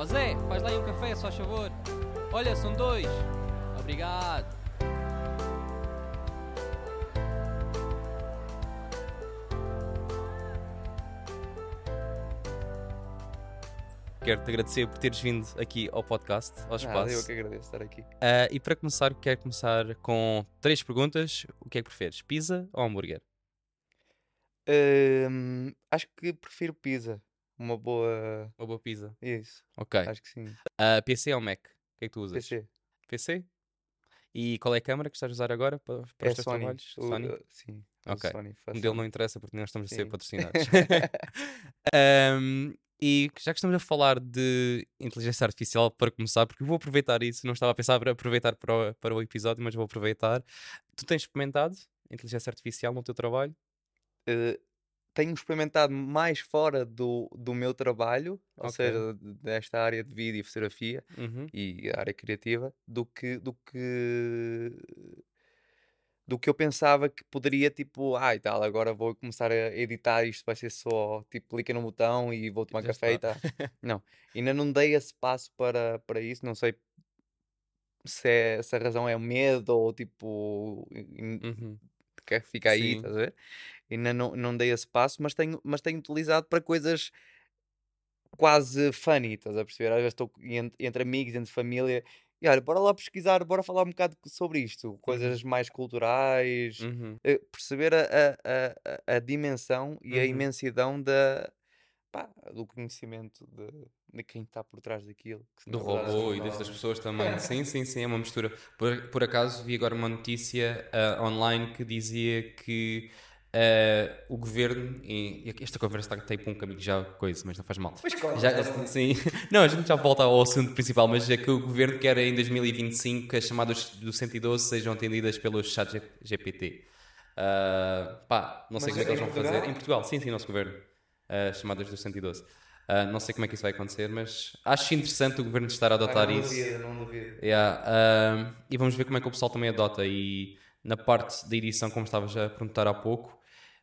Ó Zé, faz lá aí um café, só favor. Olha, são dois. Obrigado. Quero-te agradecer por teres vindo aqui ao podcast, ao Nada, espaço. eu que agradeço estar aqui. Ah, e para começar, quero começar com três perguntas. O que é que preferes, pizza ou hambúrguer? Hum, acho que prefiro pizza. Uma boa. Uma boa pizza. Isso, Ok. acho que sim. Ah, PC ou Mac? O que é que tu usas? PC. PC? E qual é a câmera que estás a usar agora para, para É os teus Sony. trabalhos? O- Sony? uh, sim. Ok. Sony, O modelo não interessa porque nós estamos a ser Sim. patrocinados. Ahm, e já que estamos a falar de inteligência artificial, para começar, porque eu vou aproveitar isso, não estava a pensar para aproveitar para o, para o episódio, mas vou aproveitar. Tu tens experimentado inteligência artificial no teu trabalho? Uh, tenho experimentado mais fora do, do meu trabalho, ou Ok. seja, desta área de vídeo e fotografia Uhum. e área criativa, do que, do que do que eu pensava que poderia, tipo, ah, e tal, agora vou começar a editar, isto vai ser só, tipo, clica no botão e vou tomar Já café está. e tal. Não, ainda não dei esse passo para, para isso, não sei se, é, se a razão é o medo ou, tipo, Uhum. quer ficar aí, Sim. estás a ver? Ainda não, não dei esse passo, mas tenho, mas tenho utilizado para coisas quase funny, estás a perceber? Às vezes estou en- entre amigos, entre família, e olha, bora lá pesquisar, bora falar um bocado sobre isto, coisas mais culturais, Uhum. eh, perceber a, a, a, a- a dimensão e a Uhum. imensidão da, pá, do conhecimento de, de quem está por trás daquilo. Do robô e destas pessoas também. Sim, sim, sim, é uma mistura. Por, por acaso vi agora uma notícia ah, online que dizia que ah, o governo, e esta conversa está tipo um caminho já coisa, mas não faz mal. Já, sim, não, a gente já volta ao assunto principal, mas é que o governo quer em 2025 que as chamadas do 112 sejam atendidas pelo chat GPT. Ah, pá, não sei Mas como é que eles vão fazer. Em Portugal, sim, sim, nosso governo. As chamadas do 112. Ah, não sei como é que isso vai acontecer, mas acho interessante o governo estar a adotar Ah, não isso. duvido, não duvido. Yeah, ahm, e vamos ver como é que o pessoal também adota. E na parte da edição, como estavas a perguntar há pouco,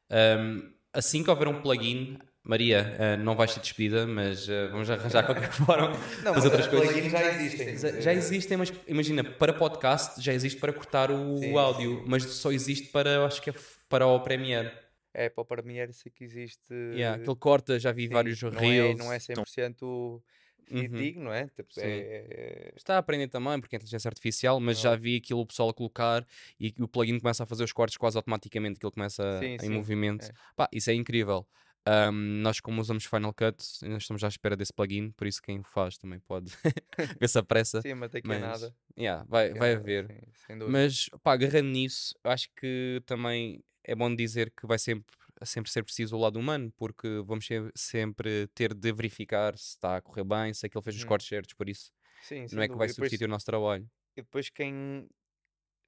ahm, assim que houver um plugin, Maria, ah, não vais ser despedida, mas ah, vamos arranjar qualquer forma Não, as outras as coisas. plugins já existem. Já, já existem, mas imagina, para podcast já existe para cortar o, Sim, áudio, mas só existe para, acho que é para o Premiere. É, para o Premiere sei que existe. Yeah, aquele corta, já vi sim, vários não reels. É, não é 100% fidedigno, não é? Tipo, Sim. é- Está a aprender também, porque é inteligência artificial, mas já vi aquilo o pessoal a colocar e o plugin começa a fazer os cortes quase automaticamente, ele começa Sim, em sim, movimento. é. Pá, isso é incrível. Ahm, nós, como usamos Final Cut, ainda estamos à espera desse plugin, por isso quem o faz também pode ver se apressa. Sim, mas daqui Mas, a nada. yeah, vai, vai nada, haver. sim. Mas, pá, agarrando nisso, acho que também é bom dizer que vai sempre, sempre ser preciso o lado humano, porque vamos sempre ter de verificar se está a correr bem, se aquele fez os Hum. cortes certos, por isso Sim, não é que vai. E depois- substituir o nosso trabalho. E depois quem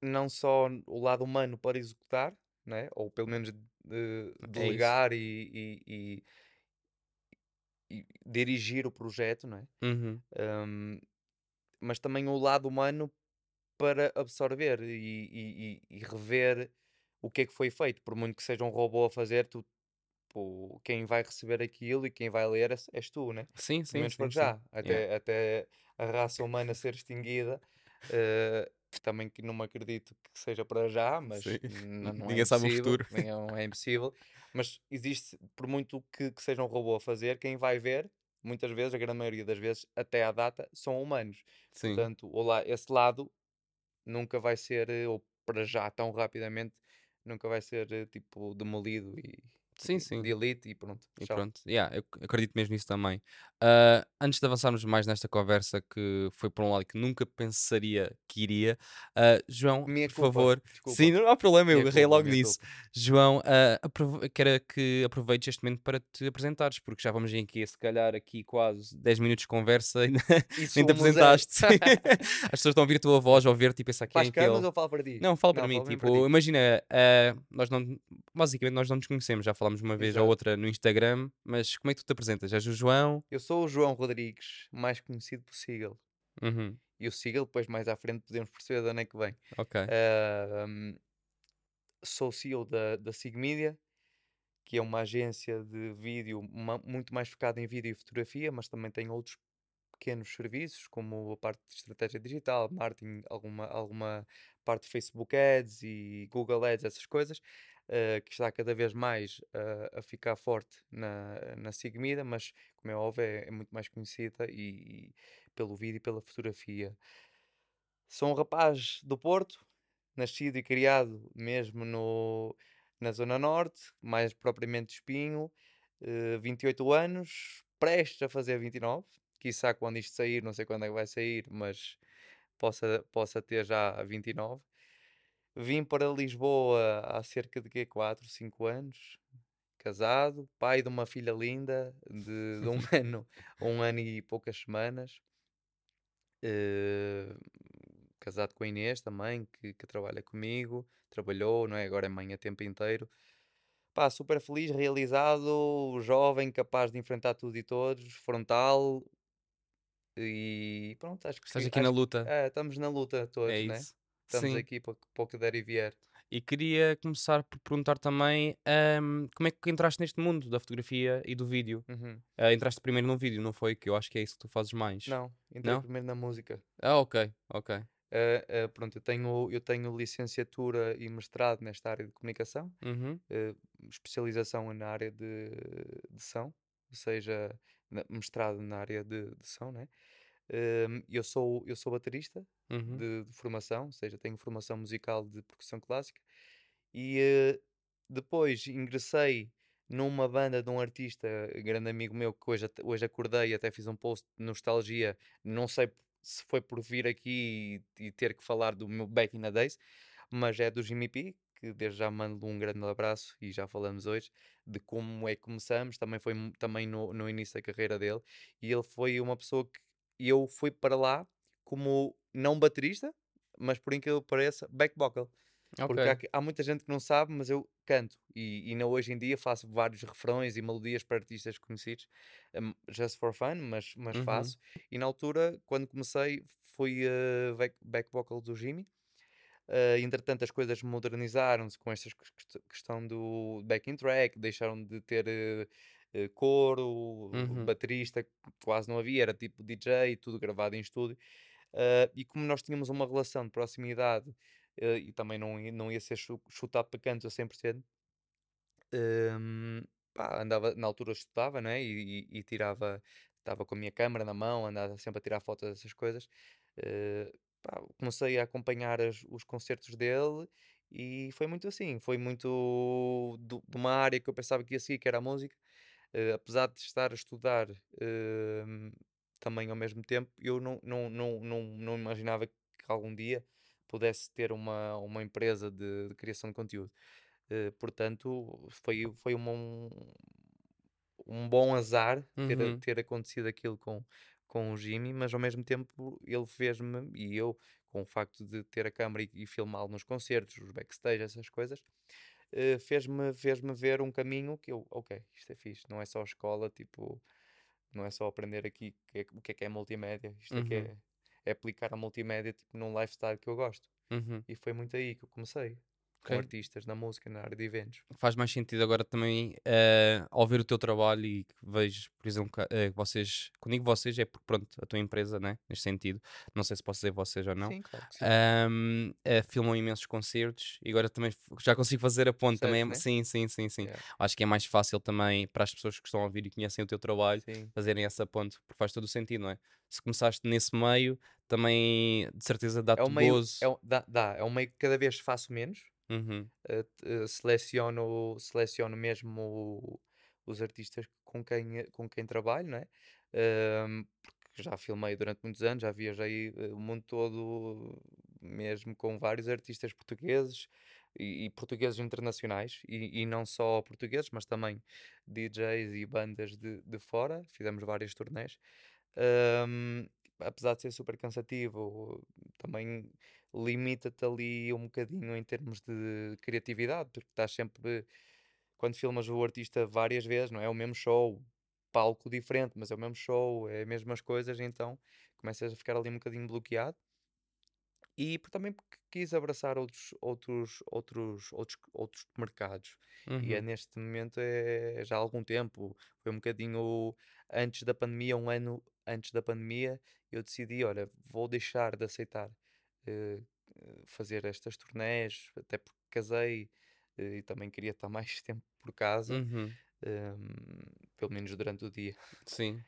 não só o lado humano para executar, né? ou pelo menos de- É delegar e, e- e- e dirigir o projeto, não é? Uhum. Um, mas também o lado humano para absorver e- e rever o que é que foi feito. Por muito que seja um robô a fazer, tu, pô, quem vai receber aquilo e quem vai ler és, és tu, né? Sim, Pelo sim, menos sim, para sim. já. Até, Yeah. até a raça humana ser extinguida. eh, também que não me acredito que seja para já, mas Sim. n- não, é Ninguém sabe o impossível, futuro. nem é, não é impossível. Mas existe, por muito que, que seja um robô a fazer, quem vai ver, muitas vezes, a grande maioria das vezes, até à data, são humanos. Sim. Portanto, la- esse lado nunca vai ser, eh, ou para já tão rapidamente, nunca vai ser eh, tipo demolido e Sim, e sim. delete e pronto. E tchau. pronto, yeah, eu ac- acredito mesmo nisso também. Ah, antes de avançarmos mais nesta conversa, que foi por um lado que nunca pensaria que iria, ah, João, Minha por culpa, favor, desculpa. sim, não há problema, eu agarrei culpa, logo nisso. João, ah, aprove- quero que aproveites este momento para te apresentares, porque já vamos em aqui, se calhar, aqui quase 10 minutos de conversa e nem te apresentaste. As pessoas estão a ouvir a tua voz, a ouvir-te e pensar que é as câmaras aquele. ou falo para ti? Não, fala para Não, mim, fala tipo, ti. imagina, nós não, basicamente nós não nos conhecemos, já falámos uma vez ou Exato. outra no Instagram, mas como é que tu te apresentas? És o João? Eu sou o João Rodrigues, mais conhecido por Sigal. Uhum, E o Sigal, depois mais à frente podemos perceber de onde é que vem. ok. Ah, hum, sou CEO da, da Sig Media, que é uma agência de vídeo ma- muito mais focada em vídeo e fotografia, mas também tem outros pequenos serviços, como a parte de estratégia digital, marketing, alguma, alguma parte de Facebook Ads e Google Ads, essas coisas, uh, que está cada vez mais uh, a ficar forte na, na Sigmida, mas como é óbvio, é, é muito mais conhecida e, e, pelo vídeo e pela fotografia. Sou um rapaz do Porto, nascido e criado mesmo no, na Zona Norte, mais propriamente Espinho, uh, 28 anos, prestes a fazer 29, quiçá quando isto sair, não sei quando é que vai sair, mas possa, possa ter já 29. Vim para Lisboa há cerca de quê? 4, 5 anos, casado, pai de uma filha linda de, de um ano, um ano e poucas semanas. Uh, casado com a Inês também, que, que, trabalha comigo, trabalhou, não é? Agora é mãe a tempo inteiro. Pá, super feliz, realizado, jovem, capaz de enfrentar tudo e todos, frontal. E pronto, acho que Estás sim. aqui acho, na luta. É, estamos na luta todos, é né? isso. Estamos Sim. aqui para, para o que der e vier. E queria começar por perguntar também ahm, como é que entraste neste mundo da fotografia e do vídeo? Uhum. Ah, entraste primeiro no vídeo, não foi? Que eu acho que é isso que tu fazes mais. Não, entrei Não? primeiro na música. Ah, ok, ok. Uh, uh, pronto, eu tenho, eu tenho licenciatura e mestrado nesta área de comunicação, Uhum. uh, especialização na área de, de som, ou seja, mestrado na área de, de som, né? Um, eu sou, eu sou baterista Uhum. de, de formação, ou seja, tenho formação musical de percussão clássica e uh, depois ingressei numa banda de um artista, grande amigo meu, que hoje, hoje acordei e até fiz um post de nostalgia, não sei se foi por vir aqui e, e ter que falar do meu Back in the Days, mas é do Jimmy P, que desde já mando um grande abraço e já falamos hoje de como é que começamos, também foi também no, no início da carreira dele, e ele foi uma pessoa que eu fui para lá como não baterista, mas por incrível que pareça, back vocal. Porque Ok. há, há muita gente que não sabe, mas eu canto. E, e hoje em dia faço vários refrões e melodias para artistas conhecidos, um, just for fun, mas, mas Uhum. faço. E na altura, quando comecei, fui uh, back, back vocal do Jimmy. Uh, entretanto, as coisas modernizaram-se com esta quest- questão do backing track, deixaram de ter uh, uh, coro, Uhum. baterista, quase não havia, era tipo DJ, tudo gravado em estúdio. Uh, e como nós tínhamos uma relação de proximidade uh, e também não, ia- não ia ser chu- chutado para canto a 100%, um, pá, andava, na altura estudava, não é? E, e- e tirava, estava com a minha câmera na mão, andava sempre a tirar fotos dessas coisas. Uh, pá, comecei a acompanhar as- os concertos dele e foi muito assim. Foi muito do- de uma área que eu pensava que ia seguir, que era a música. Uh, apesar de estar a estudar um, também ao mesmo tempo, eu não, não, não, não, não imaginava que algum dia pudesse ter uma, uma empresa de, de criação de conteúdo. Uh, portanto, foi, foi uma- um, um bom azar ter, Uhum. ter acontecido aquilo com, com o Jimmy, mas ao mesmo tempo ele fez-me, e eu, com o facto de ter a câmera e, e filmá-lo nos concertos, os backstage, essas coisas, eh, fez-me fez-me ver um caminho que eu, ok, isto é fixe, não é só escola, tipo, não é só aprender aqui que é- o que é que é multimédia, isto é que Uhum. é, é aplicar a multimédia tipo, num lifestyle que eu gosto. Uhum. E foi muito aí que eu comecei, com Ok. artistas na música, na área de eventos. Faz mais sentido agora também eh, ao ver o teu trabalho e que vejo, por exemplo, que eh, vocês, quando digo vocês é porque pronto, a tua empresa, né? Neste sentido, não sei se posso dizer vocês ou não. Sim, claro que sim. Ahm, eh, filmam imensos concertos e agora também já consigo fazer a ponte também. é- Percebes, Sim, sim, sim, sim. Yeah. Acho que é mais fácil também para as pessoas que estão a ouvir e conhecem o teu trabalho Sim. fazerem essa ponte, porque faz todo o sentido, não é? Se começaste nesse meio, também de certeza É dá-te um meio, gozo. é um, dá, dá, é um meio que cada vez faço menos. Uhum, eh, seleciono, seleciono mesmo o- os artistas com quem, com quem trabalho, não é? Porque já filmei durante muitos anos, já viajei eh, o mundo todo, mesmo com vários artistas portugueses e, e portugueses internacionais, e, e não só portugueses, mas também DJs e bandas de, de fora. Fizemos várias turnés. Ahm, apesar de ser super cansativo, também limita-te ali um bocadinho em termos de criatividade, porque estás sempre, quando filmas o artista várias vezes, não é o mesmo show, palco diferente, mas é o mesmo show, é as mesmas coisas, então começas a ficar ali um bocadinho bloqueado. E também porque quis abraçar outros, outros, outros, outros, outros mercados. E é uhum, neste momento, é já há algum tempo, foi um bocadinho antes da pandemia, um ano antes da pandemia, eu decidi, olha, vou deixar de aceitar fazer estas turnés, até porque casei eh, e também queria estar mais tempo por casa, Uhum. ehm, pelo menos durante o dia. Sim.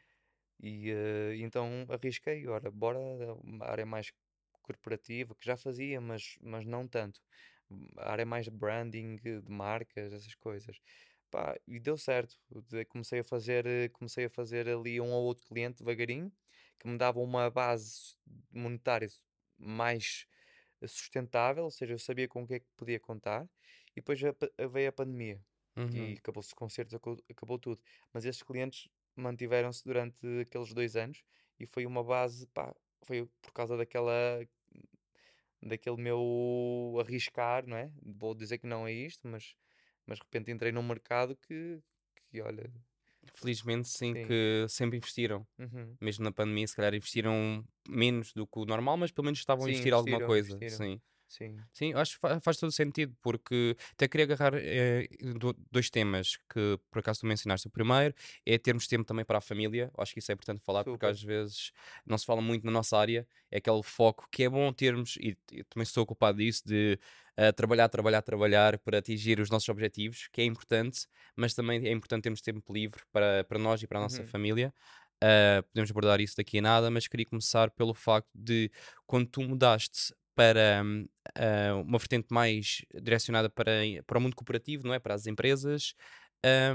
E eh, então arrisquei, ora, bora uma área mais corporativa, que já fazia, mas, mas não tanto. A área mais de branding, de marcas, essas coisas. Pá, e deu certo. Comecei a fazer, eh, comecei a fazer ali um ou outro cliente devagarinho, que me dava uma base monetária mais sustentável, ou seja, eu sabia com o que é que podia contar. E depois pa- veio a pandemia e Uhum. acabou-se os concertos, acabou, acabou tudo. Mas esses clientes mantiveram-se durante aqueles dois anos e foi uma base, pá, foi por causa daquela, daquele meu arriscar, não é? Vou dizer que não é isto, mas, mas de repente entrei num mercado que, que olha, Felizmente, sim, sim, que sempre investiram. uhum. Mesmo na pandemia, se calhar investiram menos do que o normal, mas pelo menos estavam a Sim, investir alguma coisa. investiram, Sim. Sim, Sim, acho que fa- faz todo sentido, porque até queria agarrar eh, do- dois temas que por acaso tu mencionaste. O primeiro é termos tempo também para a família, acho que isso é importante falar, porque super, às vezes não se fala muito na nossa área, é aquele foco que é bom termos, e eu também sou culpado disso, de eh, trabalhar, trabalhar, trabalhar para atingir os nossos objetivos, que é importante, mas também é importante termos tempo livre para, para nós e para a nossa uhum. família. Uh, podemos abordar isso daqui a nada, mas queria começar pelo facto de quando tu mudaste para uh, uma vertente mais direcionada para, para o mundo cooperativo, não é? Para as empresas,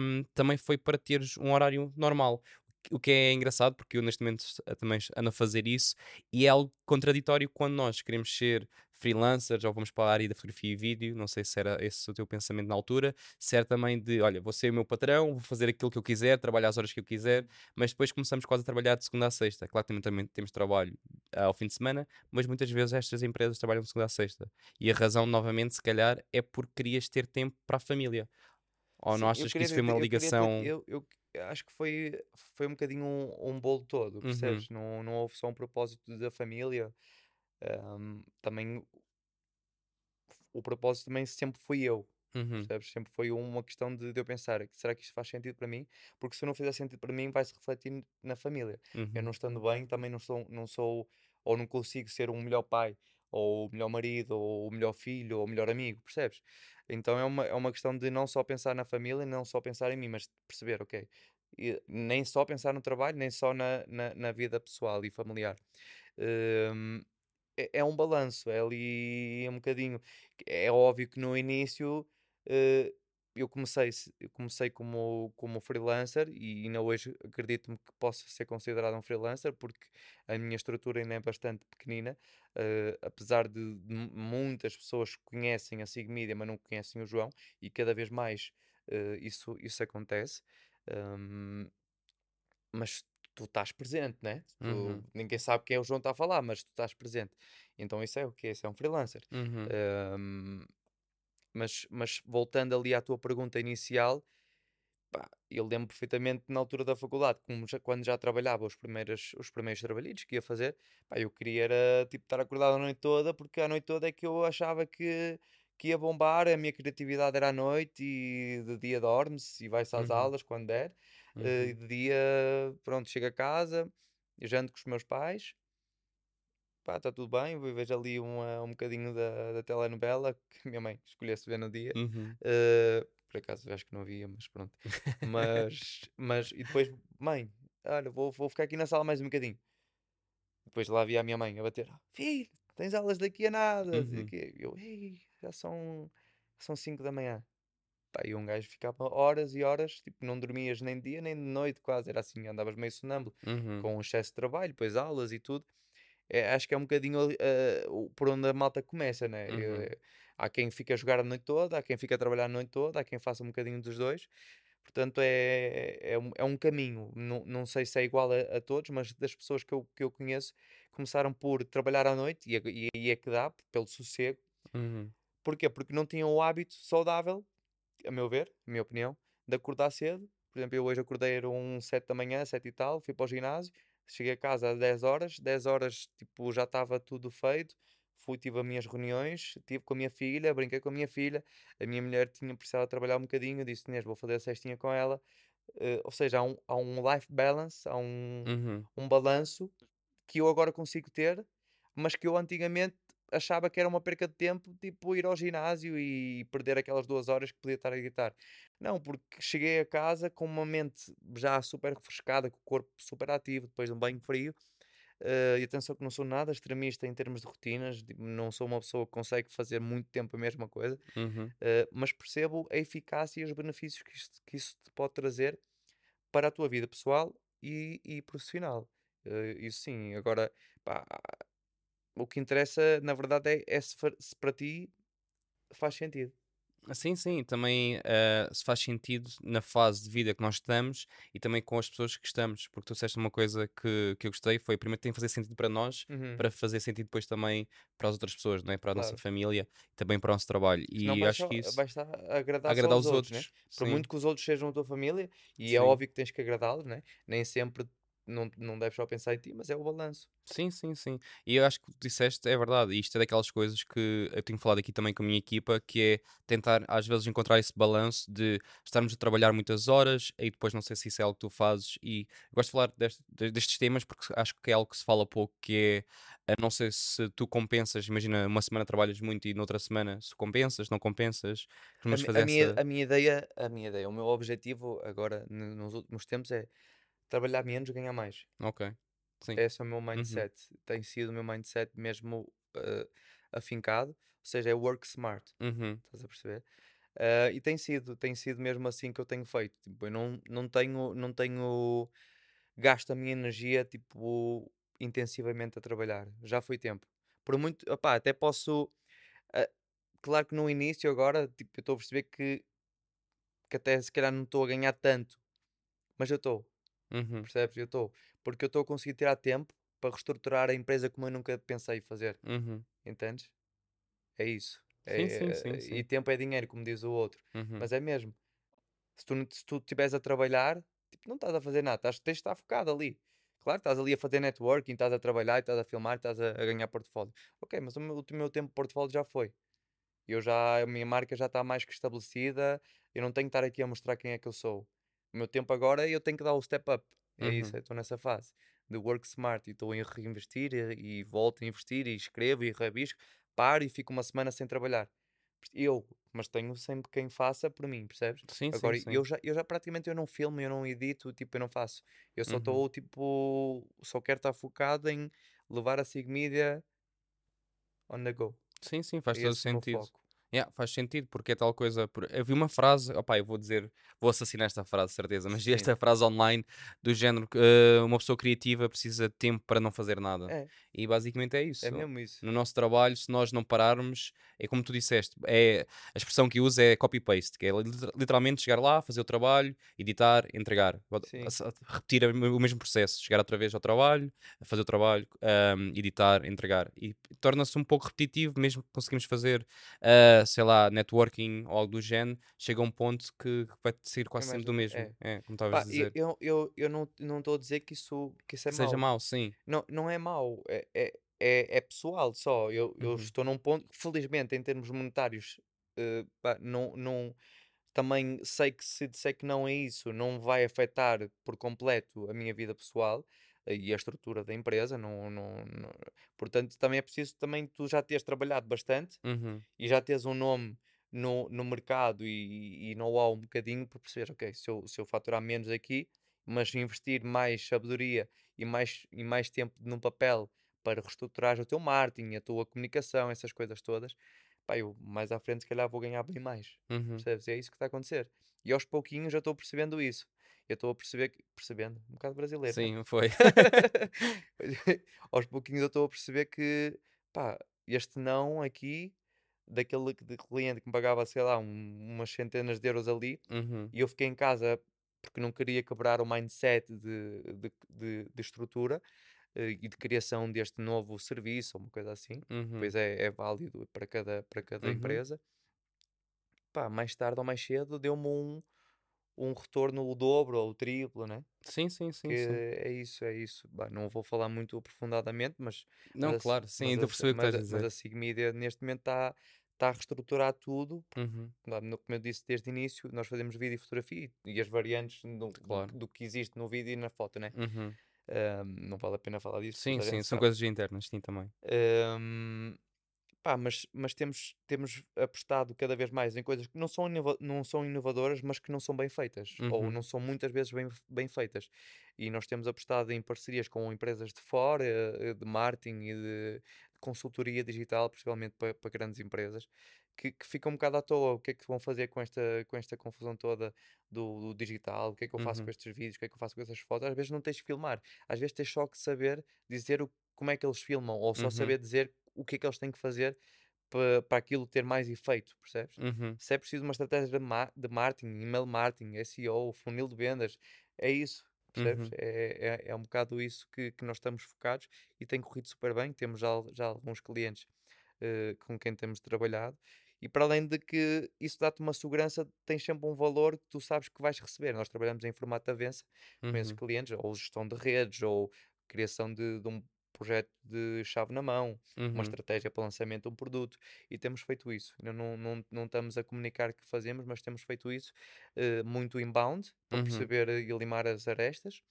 hum, também foi para teres um horário normal. O que é engraçado, porque eu neste momento uh, também ando a fazer isso, e é algo contraditório quando nós queremos ser freelancers ou vamos para a área da fotografia e vídeo, não sei se era esse o teu pensamento na altura, se era também de, olha, vou ser o meu patrão, vou fazer aquilo que eu quiser, trabalhar as horas que eu quiser, mas depois começamos quase a trabalhar de segunda a sexta. Claro que também, também temos trabalho ah, ao fim de semana, mas muitas vezes estas empresas trabalham de segunda a sexta. E a razão, novamente, se calhar, é porque querias ter tempo para a família. Ou não Sim, eu achas que isso foi uma eu ter, ligação? eu, eu acho que foi, foi um bocadinho um, um bolo todo, Uhum, percebes? Não, não houve só um propósito da família, ahm, também o propósito também sempre fui eu, uhum, percebes? Sempre foi uma questão de, de eu pensar, será que isto faz sentido para mim? Porque se não fizer sentido para mim, vai-se refletir n- na família. Eu uhum, não estando bem, também não sou, não sou, ou não consigo ser um melhor pai, ou o melhor marido, ou o melhor filho, ou o melhor amigo, percebes? Então é uma, é uma questão de não só pensar na família, não só pensar em mim, mas perceber, ok, e nem só pensar no trabalho, nem só na, na, na vida pessoal e familiar. Hum, é, é um balanço, é ali um bocadinho. É óbvio que no início eh, eu comecei, eu comecei como, como freelancer e ainda hoje acredito-me que posso ser considerado um freelancer porque a minha estrutura ainda é bastante pequenina, eh, apesar de, de mu- muitas pessoas conhecem a Sig Media, mas não conhecem o João, e cada vez mais eh, isso, isso acontece. Hum, mas tu estás presente, né? Tu, uhum, ninguém sabe quem é o João está a falar, mas tu estás presente. Então isso é o que Isso é um freelancer. uhum, Ahm, mas, mas voltando ali à tua pergunta inicial, pá, eu lembro perfeitamente na altura da faculdade, como já- quando já trabalhava os primeiros, os primeiros trabalhitos que ia fazer, pá, eu queria era, tipo, estar acordado a noite toda, porque a noite toda é que eu achava que, que ia bombar, a minha criatividade era à noite e de dia dorme-se e vai-se às uhum, aulas quando der, eh, e uhum, de dia, pronto, chego a casa, janto com os meus pais, pá, está tudo bem, ve- vejo ali uma, um bocadinho da, da telenovela que a minha mãe escolhesse ver no dia. uhum. Eh, por acaso acho que não havia, mas pronto. Mas, mas e depois, mãe, olha, vou, vou ficar aqui na sala mais um bocadinho. Depois lá havia a minha mãe a bater, filho, tens aulas daqui a nada. Uhum, quê. Eu, ei, já são, são 5 da manhã. Pá, e um gajo ficava horas e horas, tipo, não dormias nem de dia nem de noite, quase, era assim, andavas meio sonâmbulo, uhum, com excesso de trabalho, depois aulas e tudo. É, acho que é um bocadinho o- por onde a malta começa, né? uhum, Eh, há quem fica a jogar a noite toda, há quem fica a trabalhar a noite toda, há quem faça um bocadinho dos dois. Portanto, é, é, um, é um caminho. Não, não sei se é igual a, a todos, mas das pessoas que eu, que eu conheço começaram por trabalhar à noite e, e aí é que dá, pelo sossego. uhum, Porquê? Porque não tinham o hábito saudável, a meu ver, a minha opinião, de acordar cedo. Por exemplo, eu hoje acordei era um 7 da manhã, 7 e tal, fui para o ginásio, cheguei a casa às 10 horas, 10 horas tipo, já estava tudo feito, fui, tive as minhas reuniões, estive com a minha filha, brinquei com a minha filha, a minha mulher tinha precisado trabalhar um bocadinho, disse, Inês, vou fazer a cestinha com ela, eh, ou seja, há um, há um life balance, há um, Uhum. um balanço que eu agora consigo ter, mas que eu antigamente achava que era uma perca de tempo, tipo ir ao ginásio e perder aquelas duas horas que podia estar a gritar. Não, porque cheguei a casa com uma mente já super refrescada, com o corpo super ativo, depois de um banho frio. eh, e atenção que não sou nada extremista em termos de rotinas, tipo, não sou uma pessoa que consegue fazer muito tempo a mesma coisa, Uhum. eh, mas percebo a eficácia e os benefícios que, isto- que isso te pode trazer para a tua vida pessoal e, e profissional. Eh, isso sim, agora pá, o que interessa na verdade é, é se, se para ti faz sentido. Sim, sim, também eh, se faz sentido na fase de vida que nós estamos e também com as pessoas que estamos, porque tu disseste uma coisa que, que eu gostei, foi primeiro tem que fazer sentido para nós, Uhum. para fazer sentido depois também para as outras pessoas, não é? para a nossa Claro. família e também para o nosso trabalho. E acho só, que isso vais estar agradar, agradar aos os outros, né? outros. Por muito que os outros sejam a tua família, e é sim. óbvio que tens que agradá-los, né? nem sempre não, não deves só pensar em ti, mas é o balanço. Sim, sim, sim. E eu acho que o que tu disseste é verdade. E isto é daquelas coisas que eu tenho falado aqui também com a minha equipa, que é tentar às vezes encontrar esse balanço de estarmos a trabalhar muitas horas e depois não sei se isso é algo que tu fazes. E gosto de falar deste- de- destes temas porque acho que é algo que se fala pouco, que é, não sei se tu compensas, imagina, uma semana trabalhas muito e noutra semana se compensas, não compensas, A, a minha, essa... a minha ideia, a minha ideia, o meu objetivo agora nos últimos tempos é trabalhar menos, ganhar mais. Ok, sim. Esse é o meu Uhum. mindset. Tem sido o meu mindset mesmo eh, afincado, ou seja, é work smart. Uhum. Estás a perceber? Ah, e tem sido, tem sido mesmo assim que eu tenho feito. Tipo, eu não, não tenho, não tenho gasto a minha energia tipo intensivamente a trabalhar. Já foi tempo. Por muito, opá, até posso. ah, claro que no início agora, tipo, eu estou a perceber que, que até se calhar não estou a ganhar tanto, mas eu estou, Uhum. percebes? Eu estou, porque eu estou a conseguir tirar tempo para reestruturar a empresa como eu nunca pensei fazer, Uhum. entendes? É isso. Sim, sim, É- sim, E sim. tempo é dinheiro, como diz o outro. Uhum. Mas é mesmo. Se tu, não- se tu estiveres a trabalhar, tipo, não estás a fazer nada, estás, tens de estar focado ali. Claro, estás ali a fazer networking, estás a trabalhar, estás a filmar, estás a, a ganhar portfólio. Ok, mas o meu, o meu tempo de portfólio já foi. Eu já, a minha marca já está mais que estabelecida, eu não tenho que estar aqui a mostrar quem é que eu sou. O meu tempo agora eu tenho que dar o step up. É isso, Uhum. eu estou nessa fase de work smart e estou a reinvestir e, e volto a investir e escrevo e rabisco, paro e fico uma semana sem trabalhar. Eu, mas tenho sempre quem faça por mim, percebes? Sim, sim, Agora, sim. eu já, eu já praticamente eu não filmo, eu não edito, tipo, eu não faço. Eu só Uhum. estou, tipo, só quero estar focado em levar a Sig Media on the go. Sim, sim, faz É todo esse o meu sentido. foco. Yeah, faz sentido, porque é tal coisa. por- Eu vi uma frase, opá, eu vou dizer, vou assassinar esta frase, certeza, mas vi esta frase online do género que eh, uma pessoa criativa precisa de tempo para não fazer nada. É, E basicamente é isso. é mesmo isso. No nosso trabalho, se nós não pararmos, é como tu disseste, é, a expressão que usa é copy-paste, que é liter- literalmente chegar lá, fazer o trabalho, editar, entregar. Sim. Repetir o mesmo processo, chegar outra vez ao trabalho, fazer o trabalho, ahm, editar, entregar. E torna-se um pouco repetitivo, mesmo que conseguimos fazer, sei lá, networking ou algo do género, chega a um ponto que vai ser quase É mais sempre do mesmo. é. É, como estavas a dizer. eu, eu, eu não não estou a dizer que isso, que isso é Que seja mau. mau, sim. Não, não é mau, é, é, é, é pessoal só. Eu, eu Uhum. estou num ponto, felizmente, em termos monetários, eh, pá, não, não, também sei que se disser que não é isso, não vai afetar por completo a minha vida pessoal e a estrutura da empresa. Não, não, não- Portanto, também é preciso também tu já teres trabalhado bastante Uhum. e já teres um nome no, no mercado e, e know-how um bocadinho para perceber, ok, se eu, se eu faturar menos aqui, mas investir mais sabedoria e mais, e mais tempo no papel para reestruturar o teu marketing, a tua comunicação, essas coisas todas, pá, eu mais à frente se calhar vou ganhar bem mais. Uhum. Percebes? É isso que está a acontecer. E aos pouquinhos já estou percebendo isso. Eu estou a perceber, que- percebendo, um bocado brasileiro, né? Sim, foi. aos pouquinhos eu estou a perceber que, pá, este não aqui, daquele cliente que me pagava, sei lá, um- umas centenas de euros ali, Uhum. e eu fiquei em casa porque não queria quebrar o mindset de, de, de, de estrutura eh, e de criação deste novo serviço, ou uma coisa assim. Uhum. Pois é, é válido para cada, para cada Uhum. empresa. Pá, mais tarde ou mais cedo deu-me um, um retorno o dobro ou o triplo, né? Sim, sim, sim, Que sim. é isso, é isso. Bah, não vou falar muito aprofundadamente, mas Não, mas a, claro, sim, mas estou a a, perceber o que estás a a, mas dizer. a Sig Media neste momento está está a reestruturar tudo. Uhum. Como eu disse desde o início, nós fazemos vídeo e fotografia e, as variantes do, do- Claro. do que existe no vídeo e na foto, né? Uhum. Ahm, não vale a pena falar disso. Sim, sim, são sabe. coisas internas, sim, também. Ahm, pá, mas, mas temos, temos apostado cada vez mais em coisas que não são, inova- não são inovadoras, mas que não são bem feitas, ou Uhum. não são muitas vezes bem, bem feitas. E nós temos apostado em parcerias com empresas de fora, eh, de marketing e de consultoria digital, principalmente para, para grandes empresas, que, que ficam um bocado à toa. O que é que vão fazer com esta, com esta confusão toda do, do digital? O que é que eu faço Uhum. com estes vídeos? O que é que eu faço com essas fotos? Às vezes não tens que filmar, às vezes tens só que saber dizer o, como é que eles filmam, ou só Uhum. saber dizer o que é que eles têm que fazer para, para aquilo ter mais efeito, percebes? Uhum. Se é preciso uma estratégia de, ma- de marketing, email marketing, SEO, funil de vendas, é isso, percebes? Uhum. É, é, é um bocado isso que, que nós estamos focados e tem corrido super bem. Temos já, já alguns clientes eh, com quem temos trabalhado. E para além de que isso dá-te uma segurança, tens sempre um valor que tu sabes que vais receber. Nós trabalhamos em formato de avança com esses Uhum. clientes, ou gestão de redes, ou criação de, de um projeto de chave na mão, uma Uhum. estratégia para o lançamento de um produto e temos feito isso. Ainda não, não, não estamos a comunicar que fazemos, mas temos feito isso eh, muito inbound para Uhum. perceber e limar as arestas.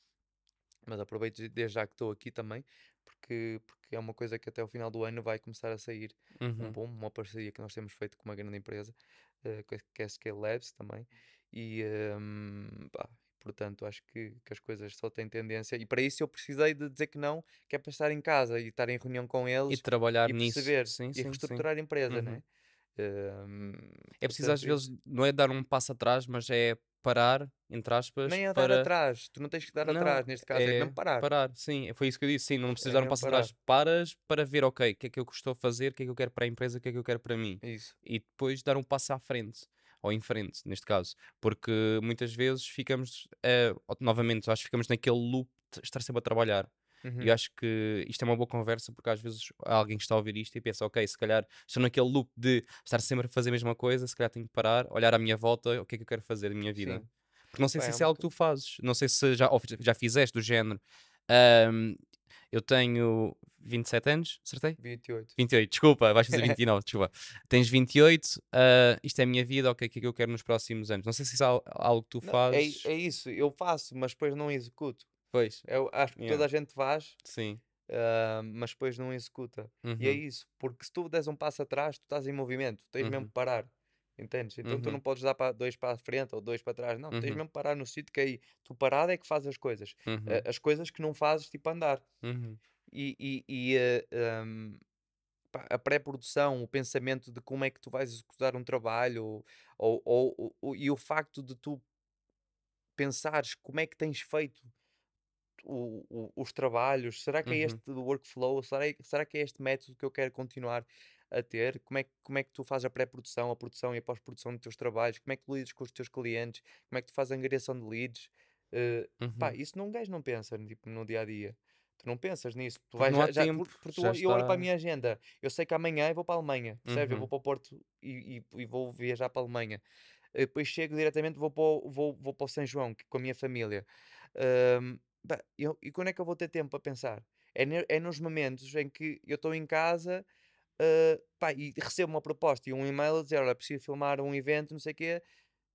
Mas aproveito de- desde já que estou aqui também, porque, porque é uma coisa que até o final do ano vai começar a sair um Uhum. bom, uma parceria que nós temos feito com uma grande empresa, eh, que é- é a Scale Labs também. E ehm, pá, portanto, acho que, que as coisas só têm tendência. E para isso eu precisei de dizer que não, que é para estar em casa e estar em reunião com E eles trabalhar e nisso. perceber Sim, e sim, sim. reestruturar a empresa, Uhum. né? É preciso às portanto, vezes, não é dar um passo atrás, mas é parar, entre aspas, Nem dar para. atrás, tu não tens que dar Não, atrás, neste caso, é, é mesmo parar. parar, sim, foi isso que eu disse, sim, não precisas É dar um passo parar. atrás, paras para ver, ok, o que é que eu estou a fazer, o que é que eu quero para a empresa, o que é que eu quero para mim, Isso. e depois dar um passo à frente, ou em frente, neste caso, porque muitas vezes ficamos, eh, novamente, acho que ficamos naquele loop de estar sempre a trabalhar, e Uhum. eu acho que isto é uma boa conversa, porque às vezes há alguém que está a ouvir isto e pensa, ok, se calhar estou naquele loop de estar sempre a fazer a mesma coisa, se calhar tenho que parar, olhar à minha volta, o que é que eu quero fazer da minha vida. Sim. Porque não sei Pá, se é isso é um algo que tu fazes. Não sei se já, já fizeste do género. Ahm, eu tenho 27 anos, acertei? 28. 28, desculpa, vais fazer 29, desculpa. Tens 28, ah, isto é a minha vida, ok, o que é que eu quero nos próximos anos? Não sei se isso é al- algo que tu Não, é, fazes. é isso, eu faço, mas depois não executo. Pois, Eu acho que Yeah. toda a gente faz, sim. ah, mas depois não executa. E é Uhum, isso, porque se tu des um passo atrás, tu estás em movimento, tens mesmo uhum, que parar. Entendes? Então tu uhum, não podes dar para dois para a frente ou dois para trás. Não, tens uhum, mesmo que parar no sítio que aí tu parado é que fazes as coisas. uhum, Ah, as coisas que não fazes, tipo andar. uhum, E, e, e, ah, ahm, pá, a pré-produção, o pensamento de como é que tu vais executar um trabalho, ou, ou, ou- ou- e o facto de tu pensares como é que tens feito o- o- os trabalhos, será que é uhum, este workflow? Será, será que é este método que eu quero continuar a ter? Como é, que- como é que tu fazes a pré-produção, a produção e a pós-produção dos teus trabalhos? Como é que tu lidas com os teus clientes? Como é que tu fazes a angariação de leads? Pá, uhum. isso não, um gajo não pensa tipo, no dia a dia. Tu não pensas nisso. Tu vais já, já, tempo, por- porque tu- já eu olho para a minha agenda. Eu sei que amanhã eu vou para a Alemanha, percebes? Eu vou Uhum, para o Porto e, e- e vou viajar para a Alemanha. Eh, Depois chego diretamente, vou para o, vou, vou para o São João que- com a minha família. Ahm, Pá, eu- e quando é que eu vou ter tempo para pensar? É, ne- é nos momentos em que eu estou em casa ah, pá, e recebo uma proposta e um e-mail a dizer: Olha, preciso filmar um evento, não sei o quê.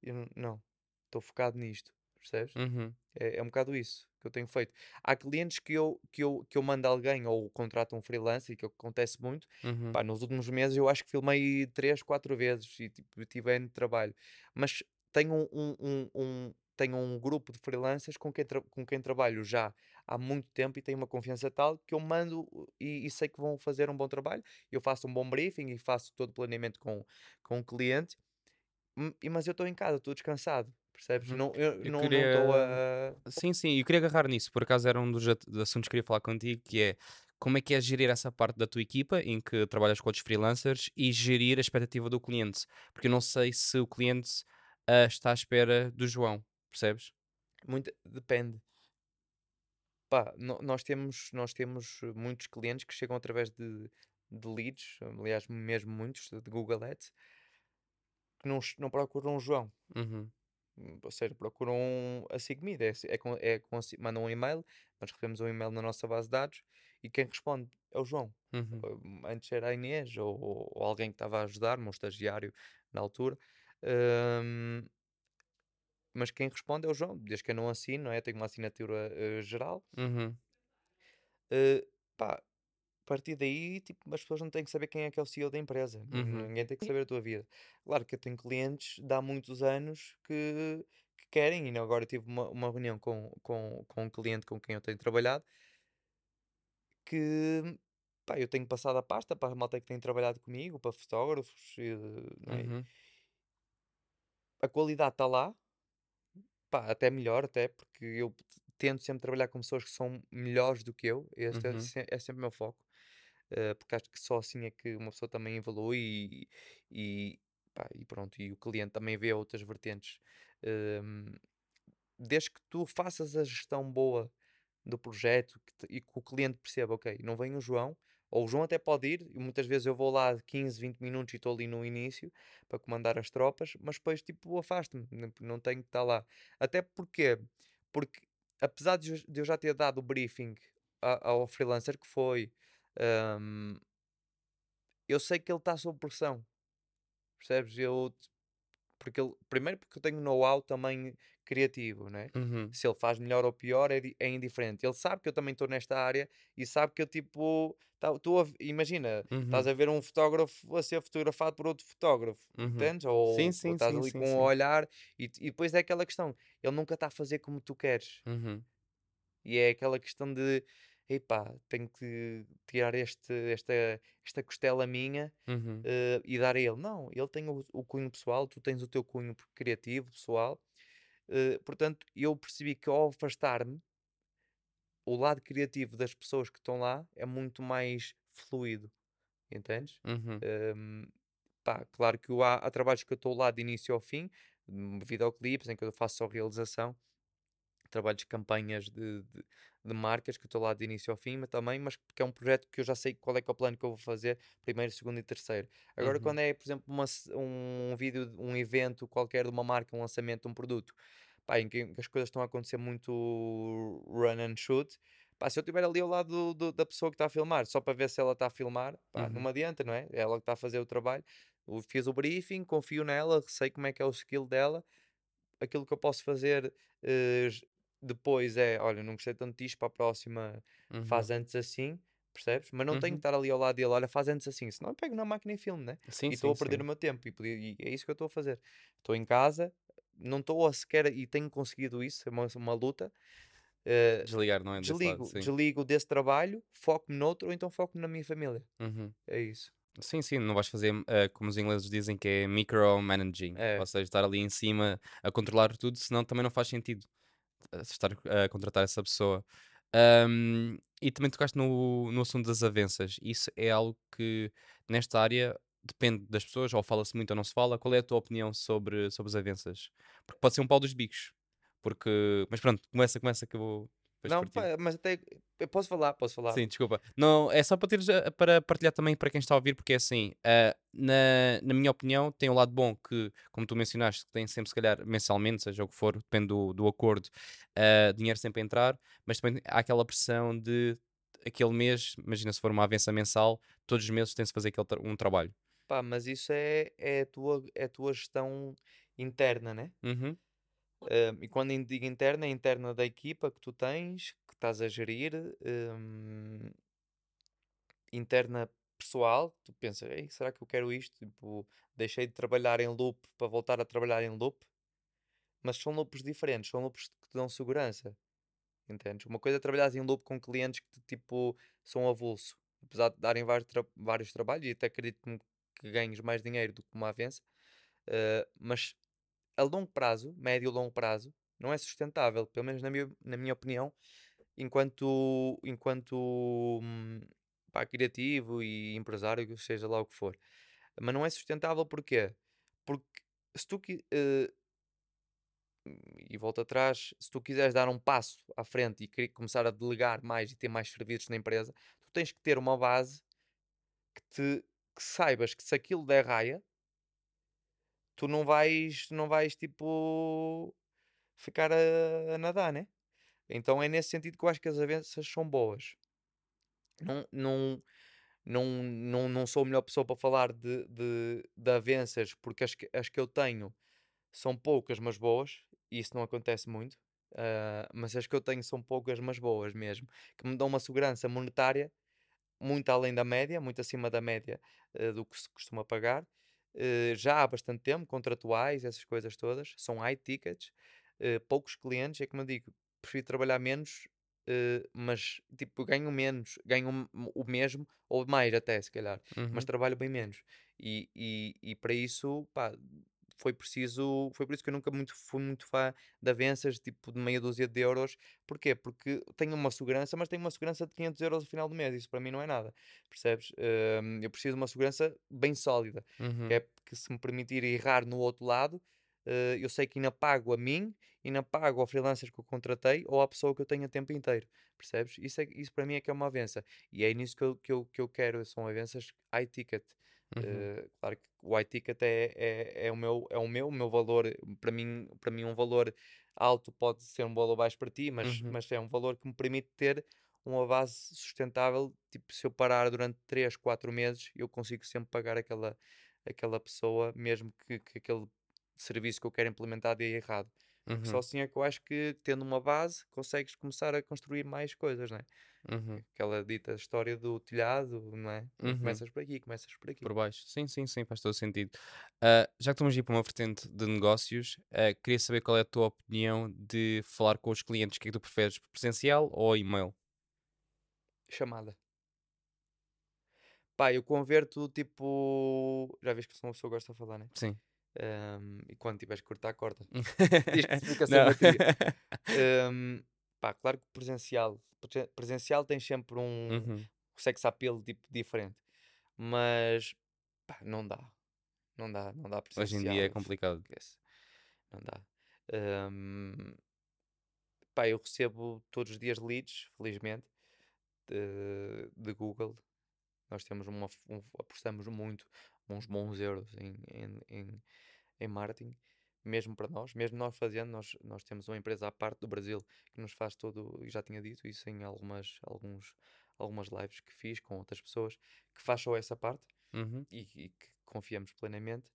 Eu não, estou focado nisto, percebes? uhum, É, é um bocado isso que eu tenho feito. Há clientes que eu, que eu, que eu mando alguém ou contrato um freelancer, que acontece muito. uhum, Pá, nos últimos meses eu acho que filmei três, quatro vezes e tipo, tive N de trabalho. Mas tenho um, um- um- tenho um grupo de freelancers com quem, com quem trabalho já há muito tempo e tenho uma confiança tal que eu mando uh, e, e sei que vão fazer um bom trabalho. Eu faço um bom briefing e faço todo o planeamento com, com o cliente. Mas eu estou em casa, estou descansado. Percebes? uhum. Não, eu Eu não estou a. Sim, sim, eu queria agarrar nisso, por acaso era um dos assuntos que queria falar contigo, que é como é que é gerir essa parte da tua equipa em que trabalhas com outros freelancers e gerir a expectativa do cliente, porque eu não sei se o cliente ah, está à espera do João, percebes? Muito, depende. Pá, no- nós temos, nós temos eh, muitos clientes que chegam através de, de leads, aliás, mesmo muitos de Google Ads, que não, não procuram o João. Uhum, Hum, Ou seja, procuram a Sigmid. É, é, com- é mandam um e-mail, nós recebemos um e-mail na nossa base de dados E quem responde é o João. Uhum. Uh, Antes era a Inês ou, ou alguém que estava a ajudar-me, um estagiário na altura. Hum, mas quem responde é o João, desde que eu não assino, não é? Tenho uma assinatura eh, geral. Uhum. Uh, pá, a partir daí, tipo, as pessoas não têm que saber quem é que é o CEO da empresa. N- Uhum. Ninguém tem que saber a tua vida. Claro que eu tenho clientes de há muitos anos que, que querem, e agora tive uma, uma reunião com, com, com um cliente com quem eu tenho trabalhado, que pá, eu tenho passado a pasta para a malta que tem trabalhado comigo, para fotógrafos, e, não é? Uhum. a qualidade está lá, pá, até melhor, até porque eu tento sempre trabalhar com pessoas que são melhores do que eu, este é, Uhum. se- é sempre o meu foco, eh, porque acho que só assim é que uma pessoa também evolui e, e, pá, e pronto, e o cliente também vê outras vertentes. Ehm, desde que tu faças a gestão boa do projeto que te- e que o cliente perceba, ok, não vem o João, ou o João até pode ir, e muitas vezes eu vou lá de 15, 20 minutos e estou ali no início para comandar as tropas, mas depois tipo afasto-me, não- não tenho que estar lá. Até porque, porque apesar de eu, já ter dado o briefing ao freelancer que foi, ahm, eu sei que ele está sob pressão, percebes? Eu, porque ele, primeiro porque eu tenho know-how também criativo, né? Uhum. Se ele faz melhor ou pior é, é indiferente. Ele sabe que eu também estou nesta área e sabe que eu tipo. Tá, a imagina, estás Uhum. a ver um fotógrafo a ser fotografado por outro fotógrafo, Uhum. entendes? Sim, Ou, ou sim, estás sim, ali sim, com sim. um olhar e, e depois é aquela questão: ele nunca está a fazer como tu queres. Uhum. E é aquela questão de. Epá, tenho que tirar este, esta, esta costela minha Uhum. eh, e dar a ele. Não, ele tem o, o cunho pessoal, tu tens o teu cunho criativo, pessoal. Eh, portanto, eu percebi que ao afastar-me, o lado criativo das pessoas que estão lá é muito mais fluido, entendes? Uhum. Hum, pá, claro que há, há trabalhos que eu estou lá de início ao fim, hum, videoclipes em que eu faço só realização, trabalhos de campanhas de, de, de marcas que estou lá de início ao fim, mas também, mas porque é um projeto que eu já sei qual é que é o plano que eu vou fazer, primeiro, segundo e terceiro. Agora, Uhum. quando é, por exemplo, uma um vídeo, de- um evento qualquer de uma marca, um lançamento de um produto, pá, em que que as coisas estão a acontecer muito run and shoot, pá, se eu estiver ali ao lado do- do- da pessoa que está a filmar, só para ver se ela está a filmar, pá, não Uhum. me adianta, não é? É ela que está a fazer o trabalho. Eu fiz o briefing, confio nela, sei como é que é o skill dela, aquilo que eu posso fazer eh, depois é, olha, não gostei tanto disto, para a próxima Uhum. faz antes assim, percebes? Mas não tenho que Uhum. estar ali ao lado dele, olha, faz antes assim, senão eu pego na máquina e filme, né? Sim, E estou a perder sim. o meu tempo e, e é isso que eu estou a fazer. Estou em casa, não estou a sequer, e tenho conseguido isso, é uma, uma luta. eh, Desligar, não é? Desse lado, desligo, desligo desse trabalho, foco-me noutro, ou então foco-me na minha família. Uhum. É isso. Sim, sim, não vais fazer eh, como os ingleses dizem que é micromanaging, É. ou seja, estar ali em cima a controlar tudo, senão também não faz sentido estar a contratar essa pessoa. Ahm, e também tocaste no, no assunto das avanças. Isso é algo que nesta área depende das pessoas, ou fala-se muito ou não se fala. Qual é a tua opinião sobre, sobre as avanças? Porque pode ser um pau dos bicos. Porque, mas pronto, começa, começa que eu vou. Depois Não, partilho. mas até, eu posso falar, posso falar. Sim, desculpa. Não, é só para, teres, para partilhar também para quem está a ouvir, porque é assim, ah, na, na minha opinião, tem o lado bom que, como tu mencionaste, que tem sempre, se calhar, mensalmente, seja o que for, depende do, do acordo, ah, dinheiro sempre a entrar, mas também há aquela pressão de aquele mês, imagina se for uma avença mensal, todos os meses tem-se fazer aquele tra- um trabalho. Pá, mas isso é, é, a tua, é a tua gestão interna, né? Uhum, Um, e quando digo interna, é interna da equipa que tu tens, que estás a gerir, um, interna pessoal, tu pensas, Ei, será que eu quero isto? Tipo, deixei de trabalhar em loop para voltar a trabalhar em loop, mas são loops diferentes, são loops que te dão segurança, entendes? Uma coisa é trabalhar em loop com clientes que tipo são avulso, apesar de darem vários, tra- vários trabalhos, e até acredito que que ganhes mais dinheiro do que uma avença, uh, mas a longo prazo, médio e longo prazo, não é sustentável, pelo menos na minha, na minha opinião, enquanto, enquanto hum, pá, criativo e empresário, seja lá o que for. Mas não é sustentável porquê? Porque se tu eh, e volta atrás, se tu quiseres dar um passo à frente e começar a delegar mais e ter mais serviços na empresa, tu tens que ter uma base que te que saibas que se aquilo der raia, tu não vais, não vais tipo ficar a, a nadar, né? Então é nesse sentido que eu acho que as avanças são boas. não, não, não, não, não sou a melhor pessoa para falar de, de, de avanças, porque as que, as que eu tenho são poucas, mas boas, e isso não acontece muito. ah, mas as que eu tenho são poucas, mas boas mesmo, que me dão uma segurança monetária muito além da média, muito acima da média eh, do que se costuma pagar. Eh, já há bastante tempo, contratuais, essas coisas todas, são high tickets, eh, poucos clientes, é como eu digo, prefiro trabalhar menos, eh, mas tipo, ganho menos, ganho o mesmo ou mais até, se calhar, mas Uhum. trabalho bem menos. E, e, e para isso, pá, foi preciso, foi por isso que eu nunca muito, fui muito fã de avanças, tipo de meia dúzia de euros. Porquê? Porque tenho uma segurança, mas tenho uma segurança de 500 euros no final do mês. Isso para mim não é nada, percebes? Hum, eu preciso de uma segurança bem sólida, que Uhum. é que se me permitir errar no outro lado, eh, eu sei que ainda pago a mim, ainda pago ao freelancer que eu contratei ou à pessoa que eu tenho a tempo inteiro, percebes? Isso, é, isso para mim é que é uma avança. E é nisso que eu, que eu, que eu quero, são avanças high ticket. Uhum. Eh, claro que o high ticket é, é, é o meu, é o meu, o meu valor, para mim, para mim um valor alto pode ser um valor baixo para ti, mas, Uhum. mas é um valor que me permite ter uma base sustentável, tipo, se eu parar durante 3, 4 meses, eu consigo sempre pagar aquela, aquela pessoa, mesmo que, que aquele serviço que eu quero implementar dê errado. Porque só Uhum. assim é que eu acho que, tendo uma base, consegues começar a construir mais coisas, não é? Uhum. Aquela dita história do telhado, não é? Uhum. Começas por aqui, começas por aqui. Por baixo. Sim, sim, sim, faz todo sentido. Ah, já que estamos a ir para uma vertente de negócios, ah, queria saber qual é a tua opinião de falar com os clientes. O que é que tu preferes, presencial ou e-mail? Chamada. Pá, eu converto tipo. Já vês que sou uma pessoa que gosta de falar, né? Sim. Ahm, e quando tiveres que cortar, corta. Diz que fica sem Não. bateria. Ahm, pá, claro que presencial. presen- Presencial tem sempre um Uhum. sex appeal tipo, diferente. Mas pá, não dá. Não dá, não dá presencial. Hoje em dia é complicado. Não dá. Ahm, pá, eu recebo todos os dias leads, felizmente, de, de Google. Nós temos uma, um- apostamos muito, uns bons euros em, em, em, em marketing, mesmo para nós, mesmo nós fazendo, nós, nós temos uma empresa à parte do Brasil que nos faz todo, e já tinha dito isso em algumas, alguns, algumas lives que fiz com outras pessoas, que faz só essa parte Uhum. e, e que confiamos plenamente.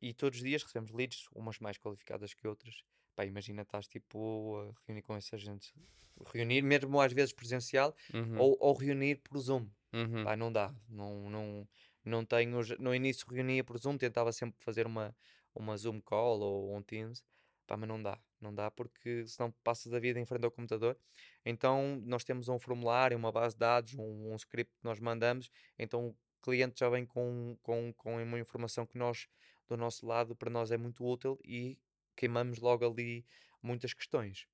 E todos os dias recebemos leads, umas mais qualificadas que outras. Pá, imagina, estás tipo a reunir com essa gente, reunir mesmo às vezes presencial Uhum. ou, ou reunir por Zoom. Uhum. Pá, não dá, não, não, não tenho, no início reunia por Zoom, tentava sempre fazer uma, uma Zoom call ou um Teams, pá, mas não dá, não dá porque senão passas a vida em frente ao computador. Então nós temos um formulário, uma base de dados, um, um script que nós mandamos, então o cliente já vem com, com, com uma informação que nós, do nosso lado, para nós é muito útil e queimamos logo ali muitas questões.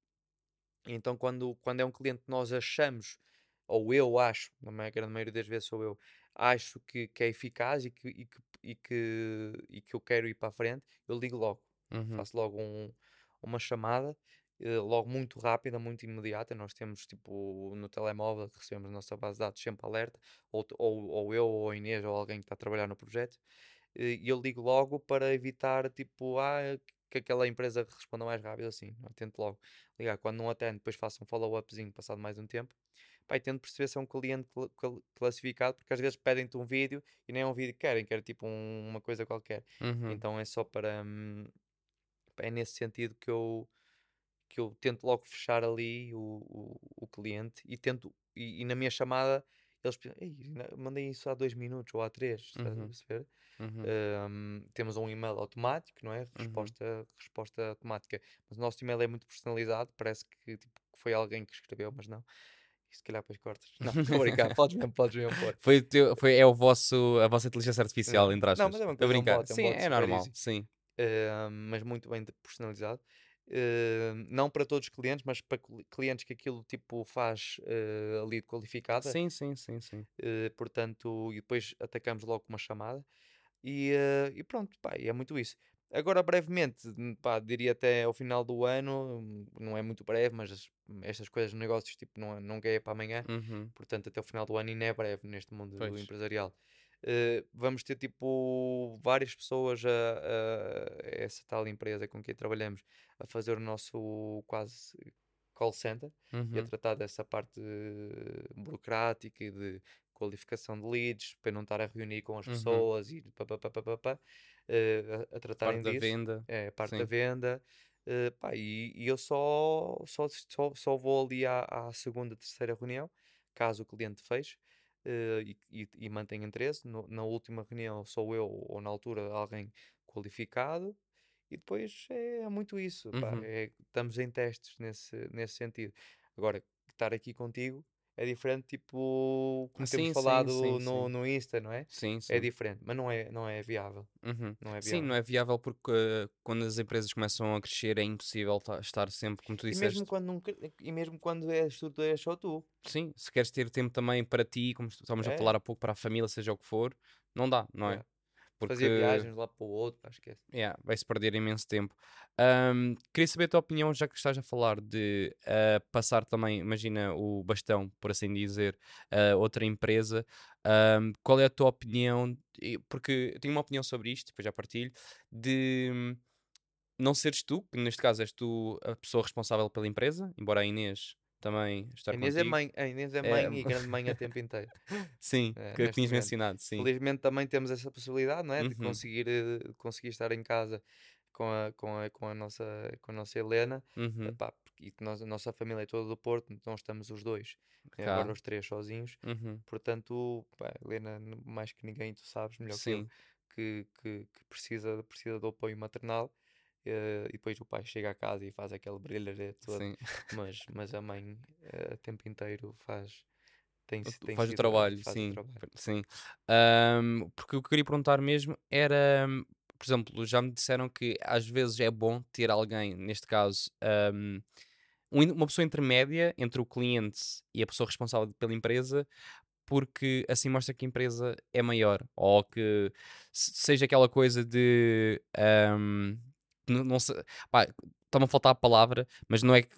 Então, quando, quando é um cliente que nós achamos, ou eu acho, na grande maioria das vezes sou eu, acho que, que é eficaz e que, e, que, e, que, e que eu quero ir para a frente, eu ligo logo. Uhum. Faço logo um- uma chamada, eh, logo muito rápida, muito imediata. Nós temos, tipo, no telemóvel que recebemos a nossa base de dados sempre alerta, ou, ou, ou eu, ou a Inês, ou alguém que está a trabalhar no projeto, eh, e eu ligo logo para evitar, tipo, ah, que aquela empresa responda mais rápido assim. Eu tento logo ligar. Quando não atende, depois faço um follow-upzinho passado mais um tempo. E tento perceber se é um cliente cla- classificado, porque às vezes pedem-te um vídeo e nem é um vídeo que querem, querem tipo um- uma coisa qualquer. Uhum. Então é só para. hum, é nesse sentido que eu, que eu tento logo fechar ali o, o, o cliente e tento. E, e na minha chamada eles pensam, "Ei, ainda mandei isso há dois minutos ou há três, estás a Uhum. perceber? Uhum. Um, temos um e-mail automático, não é? Resposta, resposta automática. Mas o nosso e-mail é muito personalizado, parece que, tipo, que foi alguém que escreveu, mas não. Se calhar depois cortas. Não, estou a brincar, podes mesmo, podes mesmo pôr. Foi, o teu- foi, é o vosso, a vossa inteligência artificial, É. entre Não, aspas. mas é uma coisa, é um brincar. bot, é um sim, é normal. easy. Sim. Uh, mas muito bem de- personalizado. Uh, não para todos os clientes, mas para cli- clientes que aquilo tipo faz uh, a lead qualificada. Sim, sim, sim, sim. Uh, portanto, e depois atacamos logo com uma chamada. E, uh, e pronto, pá, e é muito isso. Agora, brevemente, hum, pá, diria até ao final do ano, hum, não é muito breve, mas as- estas coisas de negócios tipo, não, é- nunca é para amanhã. Uhum. Portanto, até o final do ano ainda é breve neste mundo do Pois. empresarial. Eh, vamos ter tipo várias pessoas a, a- essa tal empresa com quem trabalhamos a fazer o nosso quase call center e a Uhum. tratar dessa parte eh, burocrática e de qualificação de leads, para não estar a reunir com as Uhum. pessoas e pá, pá, pá, pá, pá, pá, eh, a, a tratarem Parte da disso. venda. É, parte da Sim. venda. eh, pá, e, e eu só, só, só, só vou ali à, à segunda, terceira reunião, caso o cliente feche eh, e, e, e mantenha interesse. No- na última reunião sou eu, ou na altura alguém qualificado, e depois é muito isso. pá, Uhum. é- estamos em testes nesse, nesse sentido. Agora, estar aqui contigo é diferente, tipo, como Sim, temos sim, falado sim, no, sim. no Insta, não é? Sim, É sim. diferente, mas não é, não é viável. Uhum. Não é Sim, viável. não é viável porque uh, quando as empresas começam a crescer é impossível ta- estar sempre, como tu E mesmo disseste. quando, não e mesmo quando és tu, tu és só tu. Sim, se queres ter tempo também para ti, como estávamos a É. falar há pouco, para a família, seja o que for, não dá, não é? Yeah. Porque Fazer viagens lá para o outro, pá, esquece. yeah, vai-se perder imenso tempo. Ahm, queria saber a tua opinião, já que estás a falar de ah, passar também, imagina, o bastão, por assim dizer, a outra empresa. ahm, qual é a tua opinião? Porque eu tenho uma opinião sobre isto, depois já partilho, de hum, não seres tu, que neste caso és tu a pessoa responsável pela empresa, embora a Inês também estar A Inês é contigo. mãe, a Inês é É, mãe e grande mãe a tempo inteiro. Sim, eh, que neste tinhas momento. mencionado, sim. Felizmente também temos essa possibilidade, não é? De Uhum. conseguir, eh, de conseguir estar em casa com a, com a, com a, nossa, com a nossa Helena. Uhum. Epá, e que nós, a nossa família é toda do Porto, então estamos os dois. né. Agora os três sozinhos. Uhum. Portanto, pá, Helena, mais que ninguém, tu sabes melhor que eu, Sim, que, que, que precisa, precisa do apoio maternal. Eh, e depois o pai chega a casa e faz aquele brilharete todo. sim. Mas, mas a mãe, eh, a tempo inteiro, faz. Tem, O- tem faz o trabalho, faz sim. o trabalho. Sim. Ahm, porque o que eu queria perguntar mesmo era, por exemplo, já me disseram que às vezes é bom ter alguém, neste caso, um uma pessoa intermédia entre o cliente e a pessoa responsável pela empresa, porque assim mostra que a empresa é maior, ou que se- seja aquela coisa de ahm, não, não sei, pá, está-me a faltar a palavra, mas não é que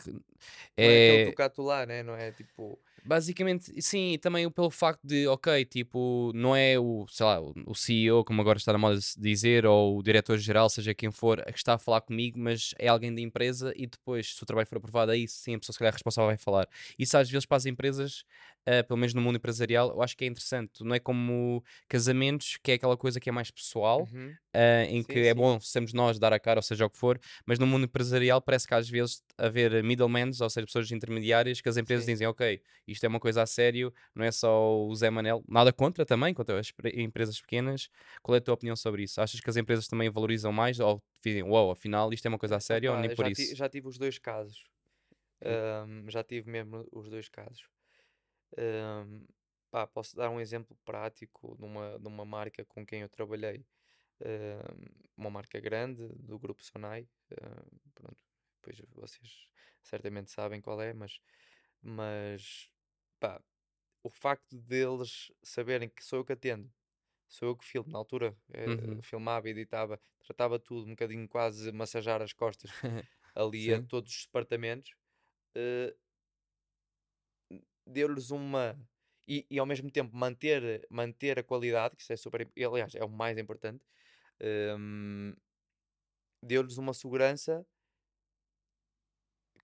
é é, né? Não é tipo. Basicamente, sim, e também pelo facto de, ok, tipo, não é o, sei lá, o CEO, como agora está na moda dizer, ou o diretor-geral, seja quem for, a que está a falar comigo, mas é alguém da empresa e depois, se o trabalho for aprovado, aí sim a pessoa se calhar responsável vai falar. Isso às vezes para as empresas, ah, pelo menos no mundo empresarial, eu acho que é interessante. Não é como casamentos, que é aquela coisa que é mais pessoal, Uhum. ah, em que Sim, é sim. bom sermos nós dar a cara, ou seja o que for, mas no mundo empresarial parece que às vezes haver middlemen, ou seja, pessoas intermediárias, que as empresas Sim. dizem, ok, isto é uma coisa a sério, não é só o Zé Manel, nada contra também, contra as pre- empresas pequenas. Qual é a tua opinião sobre isso? Achas que as empresas também valorizam mais ou dizem, uau, afinal isto é uma coisa a sério ou Epá, nem por já, ti- isso? já tive os dois casos. Ahm, já tive mesmo os dois casos. Ahm, pá, posso dar um exemplo prático de uma, de uma marca com quem eu trabalhei. Ahm, uma marca grande do grupo Sonai. ahm, pronto, depois vocês certamente sabem qual é, mas, mas pá, o facto deles saberem que sou eu que atendo, sou eu que filmo, na altura eh, Uhum. filmava, editava, tratava tudo, um bocadinho quase a massajar as costas ali a Sim. todos os departamentos, eh, deu-lhes uma. E, e ao mesmo tempo manter, manter a qualidade, que isso é super. Aliás, é o mais importante. hum, deu-lhes uma segurança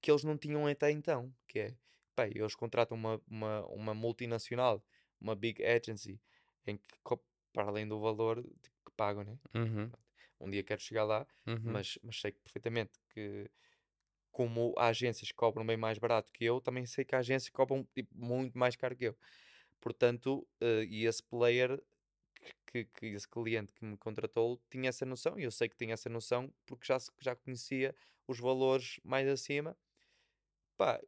que eles não tinham até então. Que é, bem, eles contratam uma, uma, uma multinacional, uma big agency, em que, para além do valor tipo, que pagam, né? Uhum, Um dia quero chegar lá, uhum, mas, mas sei perfeitamente que como há agências que cobram bem mais barato que eu, também sei que há agências que cobram tipo, muito mais caro que eu. Portanto, eh, e esse player, que, que, esse cliente que me contratou, tinha essa noção, e eu sei que tinha essa noção porque já, já conhecia os valores mais acima. Pá,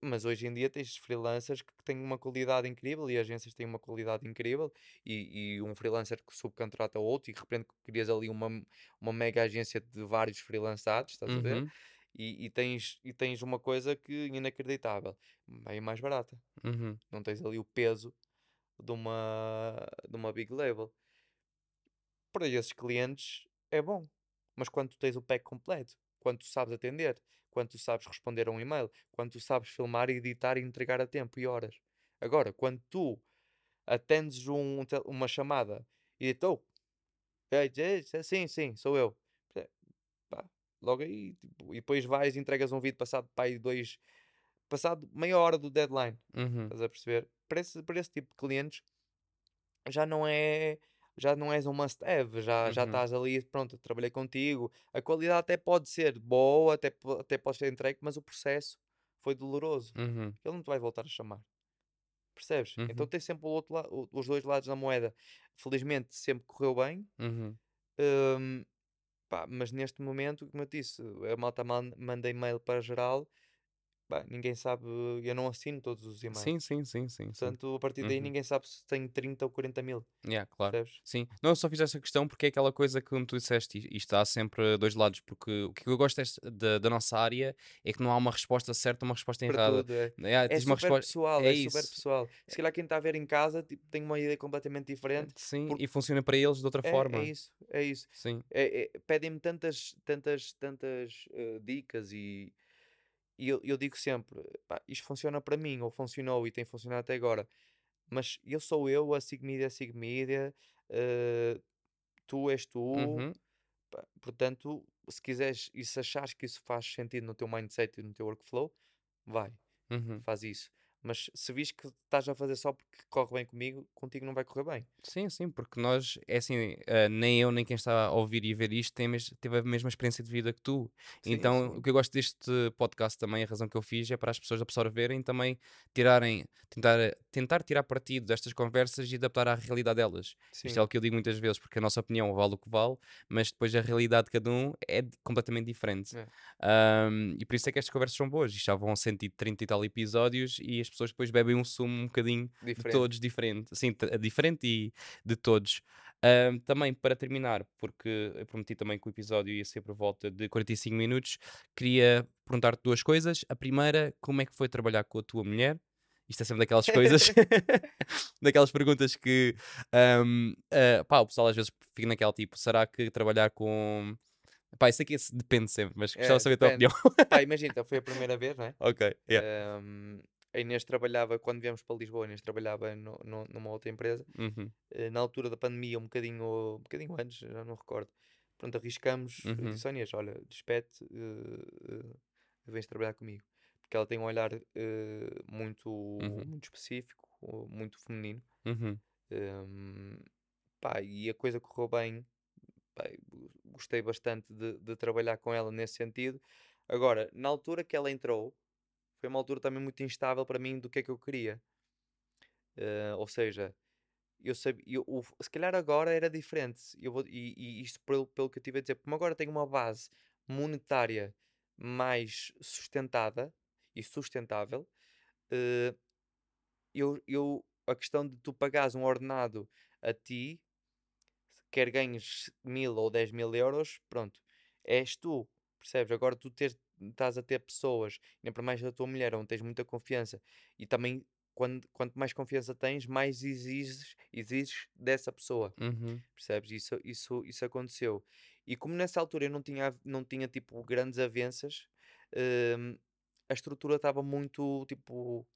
mas hoje em dia tens freelancers que têm uma qualidade incrível e agências têm uma qualidade incrível e, e um freelancer que subcontrata outro e de repente crias ali uma, uma mega agência de vários freelançados, estás a ver? E, e tens, e tens uma coisa que inacreditável, bem mais barata. uhum. Não tens ali o peso de uma, de uma big label. Para esses clientes é bom, mas quando tu tens o pack completo, quando tu sabes atender, quando tu sabes responder a um e-mail, quando tu sabes filmar, editar e entregar a tempo e horas. Agora, quando tu atendes um uma chamada e estou, sim, sim, sou eu. Logo aí, tipo, e depois vais e entregas um vídeo passado para aí dois, passado meia hora do deadline. Uhum. Estás a perceber? Para esse, para esse tipo de clientes já não é já não és um must-have, já, já Uhum. estás ali, pronto, trabalhei contigo. A qualidade até pode ser boa, até, até pode ser entregue, mas o processo foi doloroso. Uhum. Ele não te vai voltar a chamar. Percebes? Então Uhum. tem sempre o outro la- o- os dois lados da moeda. Felizmente sempre correu bem, Uhum. Pá, mas neste momento, como eu disse, a malta man- manda e-mail para geral, pá, ninguém sabe, eu não assino todos os e-mails. Sim, sim, sim, sim. sim. Portanto, a partir daí Uhum. ninguém sabe se tem 30 ou 40 mil, Yeah, claro. percebes? Sim, não, eu só fiz essa questão porque é aquela coisa que, como tu disseste, e- isto há sempre dois lados, porque o que eu gosto da, da nossa área é que não há uma resposta certa uma resposta Para errada. tudo, é. É, É super resposta. pessoal, é é, super pessoal. Se calhar quem está a ver em casa tipo, tem uma ideia completamente diferente. Sim, porque- e funciona para eles de outra É, forma. é isso, é isso. Sim. É- é- Pedem-me tantas, tantas, tantas eh, dicas e, e eu, eu digo sempre, pá, isto funciona para mim, ou funcionou e tem funcionado até agora. Mas eu sou eu, a Sigmedia é Sigmedia, eh, tu és tu, Uhum. pá, portanto, se quiseres e se achares que isso faz sentido no teu mindset e no teu workflow, vai, Uhum. faz isso. Mas se vis que estás a fazer só porque corre bem comigo, contigo não vai correr bem. Sim, sim, porque nós, é assim, eh, nem eu nem quem está a ouvir e ver isto tem mes- teve a mesma experiência de vida que tu. Sim, então, sim. o que eu gosto deste podcast também, a razão que eu fiz é para as pessoas absorverem também, tirarem, tentar, tentar tirar partido destas conversas e adaptar à realidade delas. Isto Sim. é o que eu digo muitas vezes, porque a nossa opinião vale o que vale, mas depois a realidade de cada um é completamente diferente. É. Ahm, e por isso é que estas conversas são boas. Isto já vão 130 e tal episódios e as pessoas depois bebem um sumo um bocadinho de Diferente. todos diferente, assim, t- diferente e de todos. Também para terminar, porque eu prometi também que o episódio ia ser por volta de 45 minutos, queria perguntar-te duas coisas. A primeira, como é que foi trabalhar com a tua mulher? Isto é sempre daquelas coisas, daquelas perguntas que ahm, ah, pá, o pessoal às vezes fica naquela tipo, será que trabalhar com. Pá, isso aqui depende sempre, mas gostava É, de saber a tua opinião. Pá, imagina, então foi a primeira vez, não é? ok, yeah. A Inês trabalhava, quando viemos para Lisboa, a Inês trabalhava no- no- numa outra empresa. Uhum, Eh, na altura da pandemia, um bocadinho, um bocadinho antes, já não recordo. Pronto, arriscamos. Uhum. disse, "Ó Inês, olha, despete, uh, uh, vens trabalhar comigo. Porque ela tem um olhar eh, muito, Uhum. muito específico, uh, muito feminino. uhum, Ahm, pá, e a coisa correu bem. pá, gostei bastante de, de trabalhar com ela nesse sentido. Agora, na altura que ela entrou, foi uma altura também muito instável para mim do que é que eu queria. Ah, ou seja, eu sabia, eu, se calhar agora era diferente. Eu vou, e, e isto pelo, pelo que eu tive a dizer, como agora tenho uma base monetária mais sustentada e sustentável, eh, eu, eu, a questão de tu pagares um ordenado a ti, quer ganhes mil ou dez mil euros, pronto, és tu, percebes? Agora tu tens, estás a ter pessoas, nem para mais da tua mulher, onde tens muita confiança, e também quando, quanto mais confiança tens, mais exiges, exiges dessa pessoa, uhum, percebes? Isso, isso, isso aconteceu. E como nessa altura eu não tinha, não tinha tipo grandes avanças, hum, a estrutura estava muito tipo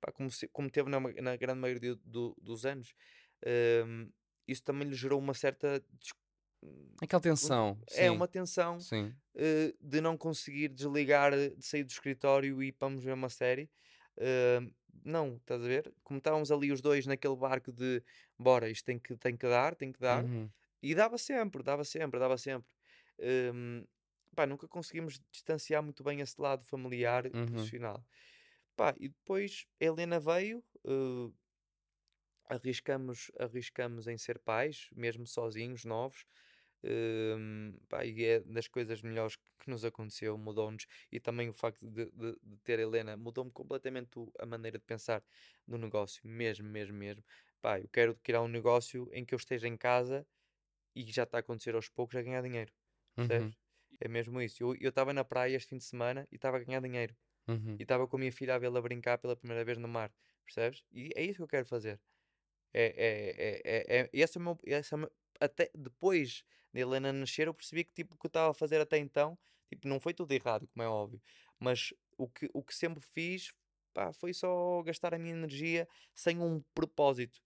pá, como, se- como teve na, na grande maioria do- dos anos, hum, isso também lhe gerou uma certa Aquela tensão. é sim, uma tensão Sim. eh, de não conseguir desligar, eh, de sair do escritório e vamos ver uma série. Hum, não, estás a ver? Como estávamos ali os dois naquele barco de bora, isto tem que, tem que dar, tem que dar. Uhum, E dava sempre, dava sempre, dava sempre. Hum, pá, nunca conseguimos distanciar muito bem esse lado familiar e Uhum. profissional. Pá, e depois a Helena veio, eh, arriscamos, arriscamos em ser pais, mesmo sozinhos, novos. Hum, pá, e é das coisas melhores que nos aconteceu, mudou-nos. E também o facto de, de- de ter a Helena mudou-me completamente a maneira de pensar no negócio, mesmo, mesmo, mesmo. Pá, eu quero criar um negócio em que eu esteja em casa e já está a acontecer aos poucos a ganhar dinheiro. uhum, Percebes? É mesmo isso. Eu estava na praia este fim de semana e estava a ganhar dinheiro. uhum. E estava com a minha filha a vê-la brincar pela primeira vez no mar. Percebes? E é isso que eu quero fazer. É, é, é, é, é, esse é meu, esse é meu- até depois da Helena nascer, eu percebi que tipo, o que eu estava a fazer até então, tipo, não foi tudo errado, como é óbvio. Mas o que, o que sempre fiz pá, foi só gastar a minha energia sem um propósito.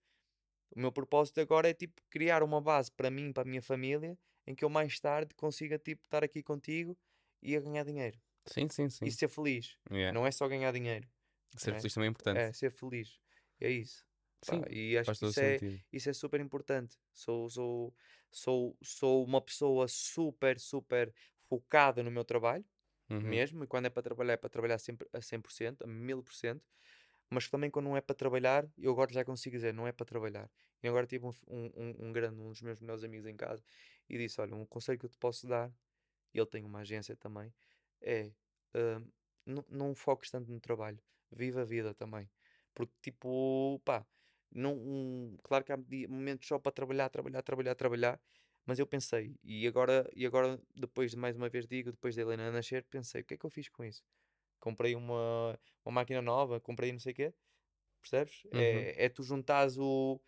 O meu propósito agora é tipo criar uma base para mim, para a minha família, em que eu mais tarde consiga tipo estar aqui contigo e a ganhar dinheiro. Sim, sim, sim. e ser feliz. Yeah. Não é só ganhar dinheiro. Ser é. feliz também é importante. É ser feliz. É isso. Pá, Sim, e acho que isso é, isso é super importante. Sou, sou, sou, sou uma pessoa super, super focada no meu trabalho, Uhum. mesmo. E quando é para trabalhar, é para trabalhar sempre a 100%, a 1000%. Mas também quando não é para trabalhar, eu agora já consigo dizer, não é para trabalhar. E agora tive um, um, um, grande, um dos meus melhores amigos em casa, e disse: Olha, um conselho que eu te posso dar, e ele tem uma agência também, é não, não foques tanto no trabalho, viva a vida também. Porque, tipo, pá, não, um- claro que há momentos só para trabalhar, trabalhar, trabalhar, trabalhar, mas eu pensei, e agora, e agora depois de mais uma vez digo, depois da Helena nascer, pensei: o que é que eu fiz com isso? Comprei uma, uma máquina nova, comprei não sei o quê, percebes? Uhum. É, é tu juntares o.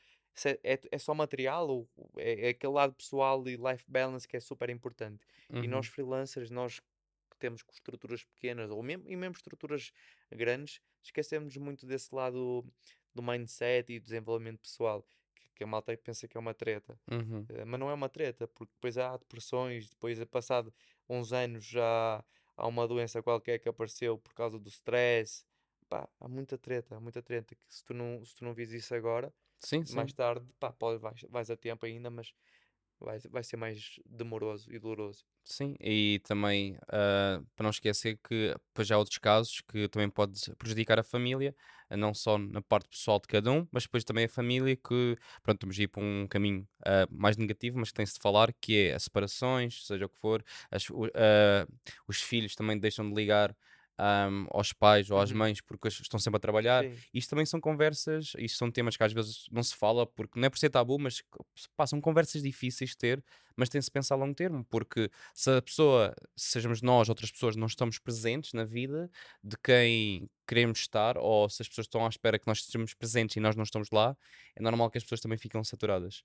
É, é, é só material, o- o- é, é aquele lado pessoal e life balance que é super importante. E Uhum. nós freelancers, nós que temos estruturas pequenas ou mesmo, e mesmo estruturas grandes, esquecemos muito desse lado do mindset e desenvolvimento pessoal, que, que a malta pensa que é uma treta. Uhum. Eh, mas não é uma treta, porque depois há depressões, depois, é passado uns anos, já há uma doença qualquer que apareceu por causa do stress. Pá, há muita treta, há muita treta, que se tu não, se tu não vis isso agora, Sim, sim. mais tarde, pá, pode, vais, vais a tempo ainda, mas vai, vai ser mais demoroso e doloroso. Sim, e também ah, para não esquecer que depois há outros casos que também pode prejudicar a família, não só na parte pessoal de cada um, mas depois também a família que, pronto, estamos a ir para um caminho ah, mais negativo, mas que tem-se de falar, que é as separações, seja o que for, as- ah, os filhos também deixam de ligar ahm, aos pais ou às Uhum. mães porque estão sempre a trabalhar. Sim, Isto também são conversas, isto são temas que às vezes não se fala, porque não é por ser tabu, mas pá, são conversas difíceis de ter, mas tem-se pensar a longo termo, porque se a pessoa, sejamos nós, outras pessoas, não estamos presentes na vida de quem queremos estar, ou se as pessoas estão à espera que nós estejamos presentes e nós não estamos lá, é normal que as pessoas também ficam saturadas.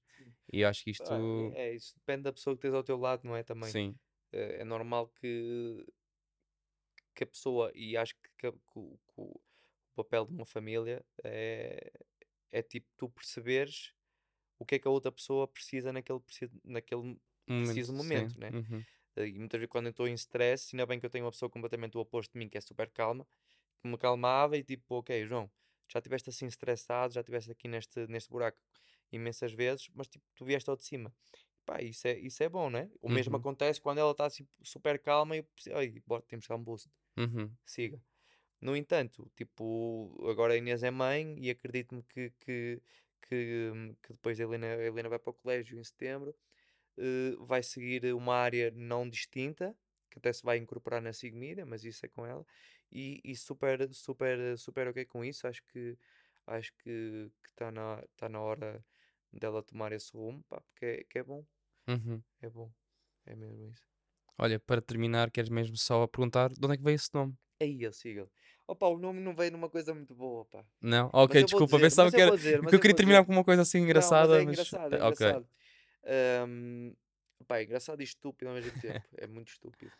E acho que isto. Pá, é, é isso, depende da pessoa que tens ao teu lado, não é? Também. Sim. É, é normal que, que a pessoa, e acho que, que- que o- que o papel de uma família é, é tipo tu perceberes o que é que a outra pessoa precisa naquele, naquele preciso sim. momento, né? Uhum. Eh, E muitas vezes quando eu estou em stress, ainda bem que eu tenho uma pessoa completamente o oposto de mim, que é super calma, que me calmava e tipo, ok, João, já estiveste assim estressado, já estiveste aqui neste, neste buraco imensas vezes, mas tipo, tu vieste ao de cima. Pá, isso é, isso é bom, né? O mesmo Uhum. acontece quando ela está assim, super calma e eu preciso, ai, bora, temos que dar um boost, Uhum. siga. No entanto, tipo, agora a Inês é mãe e acredito-me que, que, que, hum, que depois a Helena, a Helena vai para o colégio em setembro, eh, vai seguir uma área não distinta, que até se vai incorporar na SIG Media, mas isso é com ela, e, e super, super, super ok com isso, acho que acho que está na, tá na hora dela tomar esse rumo, pá, porque é, que é bom, Uhum. é bom, é mesmo isso. Olha, para terminar, queres mesmo só perguntar de onde é que veio esse nome? Aí, eu sigo. Opa, o nome não veio numa coisa muito boa, pá. Não? Mas Ok, vou desculpa, dizer, pensava mas que eu era. dizer, porque mas eu eu queria terminar com uma coisa assim Não, engraçada, mas é mas. engraçado, é engraçado. Ahm, pá, é engraçado e estúpido ao mesmo tempo. É muito estúpido.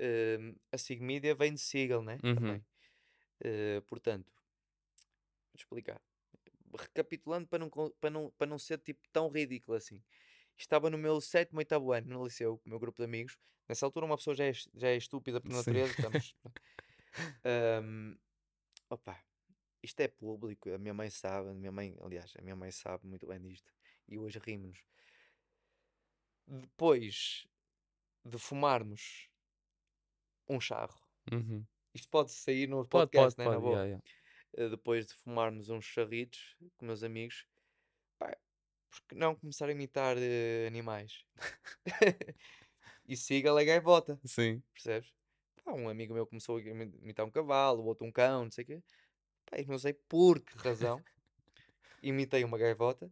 Ahm, a Sigmedia vem de Siegel, né? Uhum. Também. Eh, portanto, vou explicar. Recapitulando para não, para não, para não ser tipo tão ridículo assim. Estava no meu sétimo, oitavo ano no liceu, com o meu grupo de amigos. Nessa altura uma pessoa já é, já é estúpida por natureza. Estamos... Ahm, opa, isto é público, a minha mãe sabe, a minha mãe, aliás, a minha mãe sabe muito bem disto. E hoje rimos. Depois de fumarmos um charro, Uhum. isto pode sair no Pode, podcast, pode, né? Na pode. boa. yeah, yeah. eh, depois de fumarmos uns charritos com meus amigos, porque não começar a imitar eh, animais? e siga a gaivota, Sim. percebes? Pá, um amigo meu começou a imi- imitar um cavalo, o outro um cão, não sei o quê. Pá, não sei por que razão imitei uma gaivota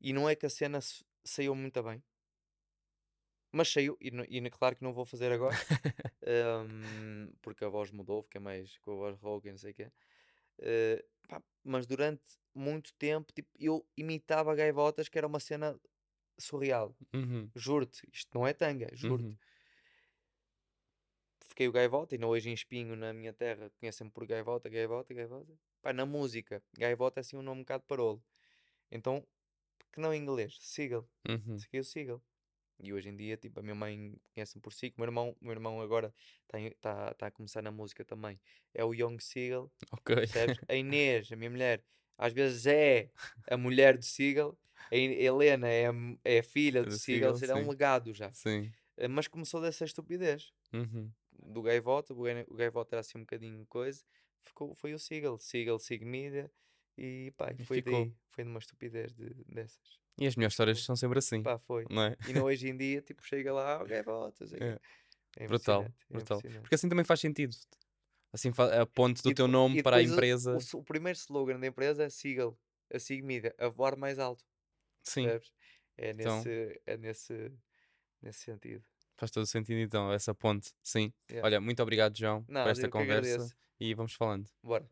e não é que a cena saiu muito bem. Mas saiu, e, e claro que não vou fazer agora, hum, porque a voz mudou, fiquei mais com a voz rouca e não sei o quê. Eh, pá, mas durante muito tempo tipo, eu imitava gaivotas, que era uma cena surreal. Uhum. Juro-te, isto não é tanga, juro-te. Uhum. Fiquei o gaivota, e não hoje em espinho na minha terra, conhecem-me por gaivota, gaivota, gaivota. Pá, na música, gaivota é assim um nome um bocado parolo. Então, que não em inglês, Seagull, Uhum. segui o Seagull. E hoje em dia, tipo, a minha mãe conhece-me por si, o meu irmão, o meu irmão agora está tá, tá a começar na música também. É o Young Seagal, Ok. percebes? A Inês, a minha mulher, às vezes é a mulher do Seagal, a Helena é a, é a filha do Do Seagal, seja, é um legado já. Sim. Eh, Mas começou dessa estupidez Uhum. do gaivota, o gai- o gaivota era assim um bocadinho coisa, ficou, foi o Seagal, Seagal, Sig Media, e pá, e foi ficou. daí, foi numa estupidez de, dessas. E as melhores histórias são sempre assim, Pá, foi. não é? E não hoje em dia, tipo, chega lá, o gaivota, sei É. É Brutal, é brutal. Porque assim também faz sentido. Assim a ponte do E teu nome para a o- empresa. O, s- o primeiro slogan da empresa é Seagal, a Sig Media, a voar mais alto, Sim, percebes? É Então- nesse, é nesse, nesse sentido. faz todo o sentido então, essa ponte. Sim. Yeah. Olha, muito obrigado, João, Nada, por esta conversa. E vamos falando. Bora.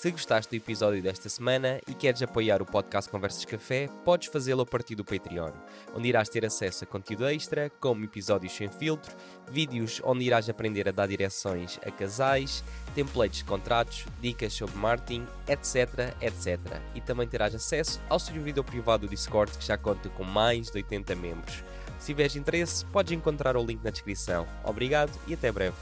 Se gostaste do episódio desta semana e queres apoiar o podcast Conversas Café, podes fazê-lo a partir do Patreon, onde irás ter acesso a conteúdo extra, como episódios sem filtro, vídeos onde irás aprender a dar direções a casais, templates de contratos, dicas sobre marketing, etc, etc. E também terás acesso ao servidor privado do Discord que já conta com mais de 80 membros. Se tiveres interesse, podes encontrar o link na descrição. Obrigado e até breve.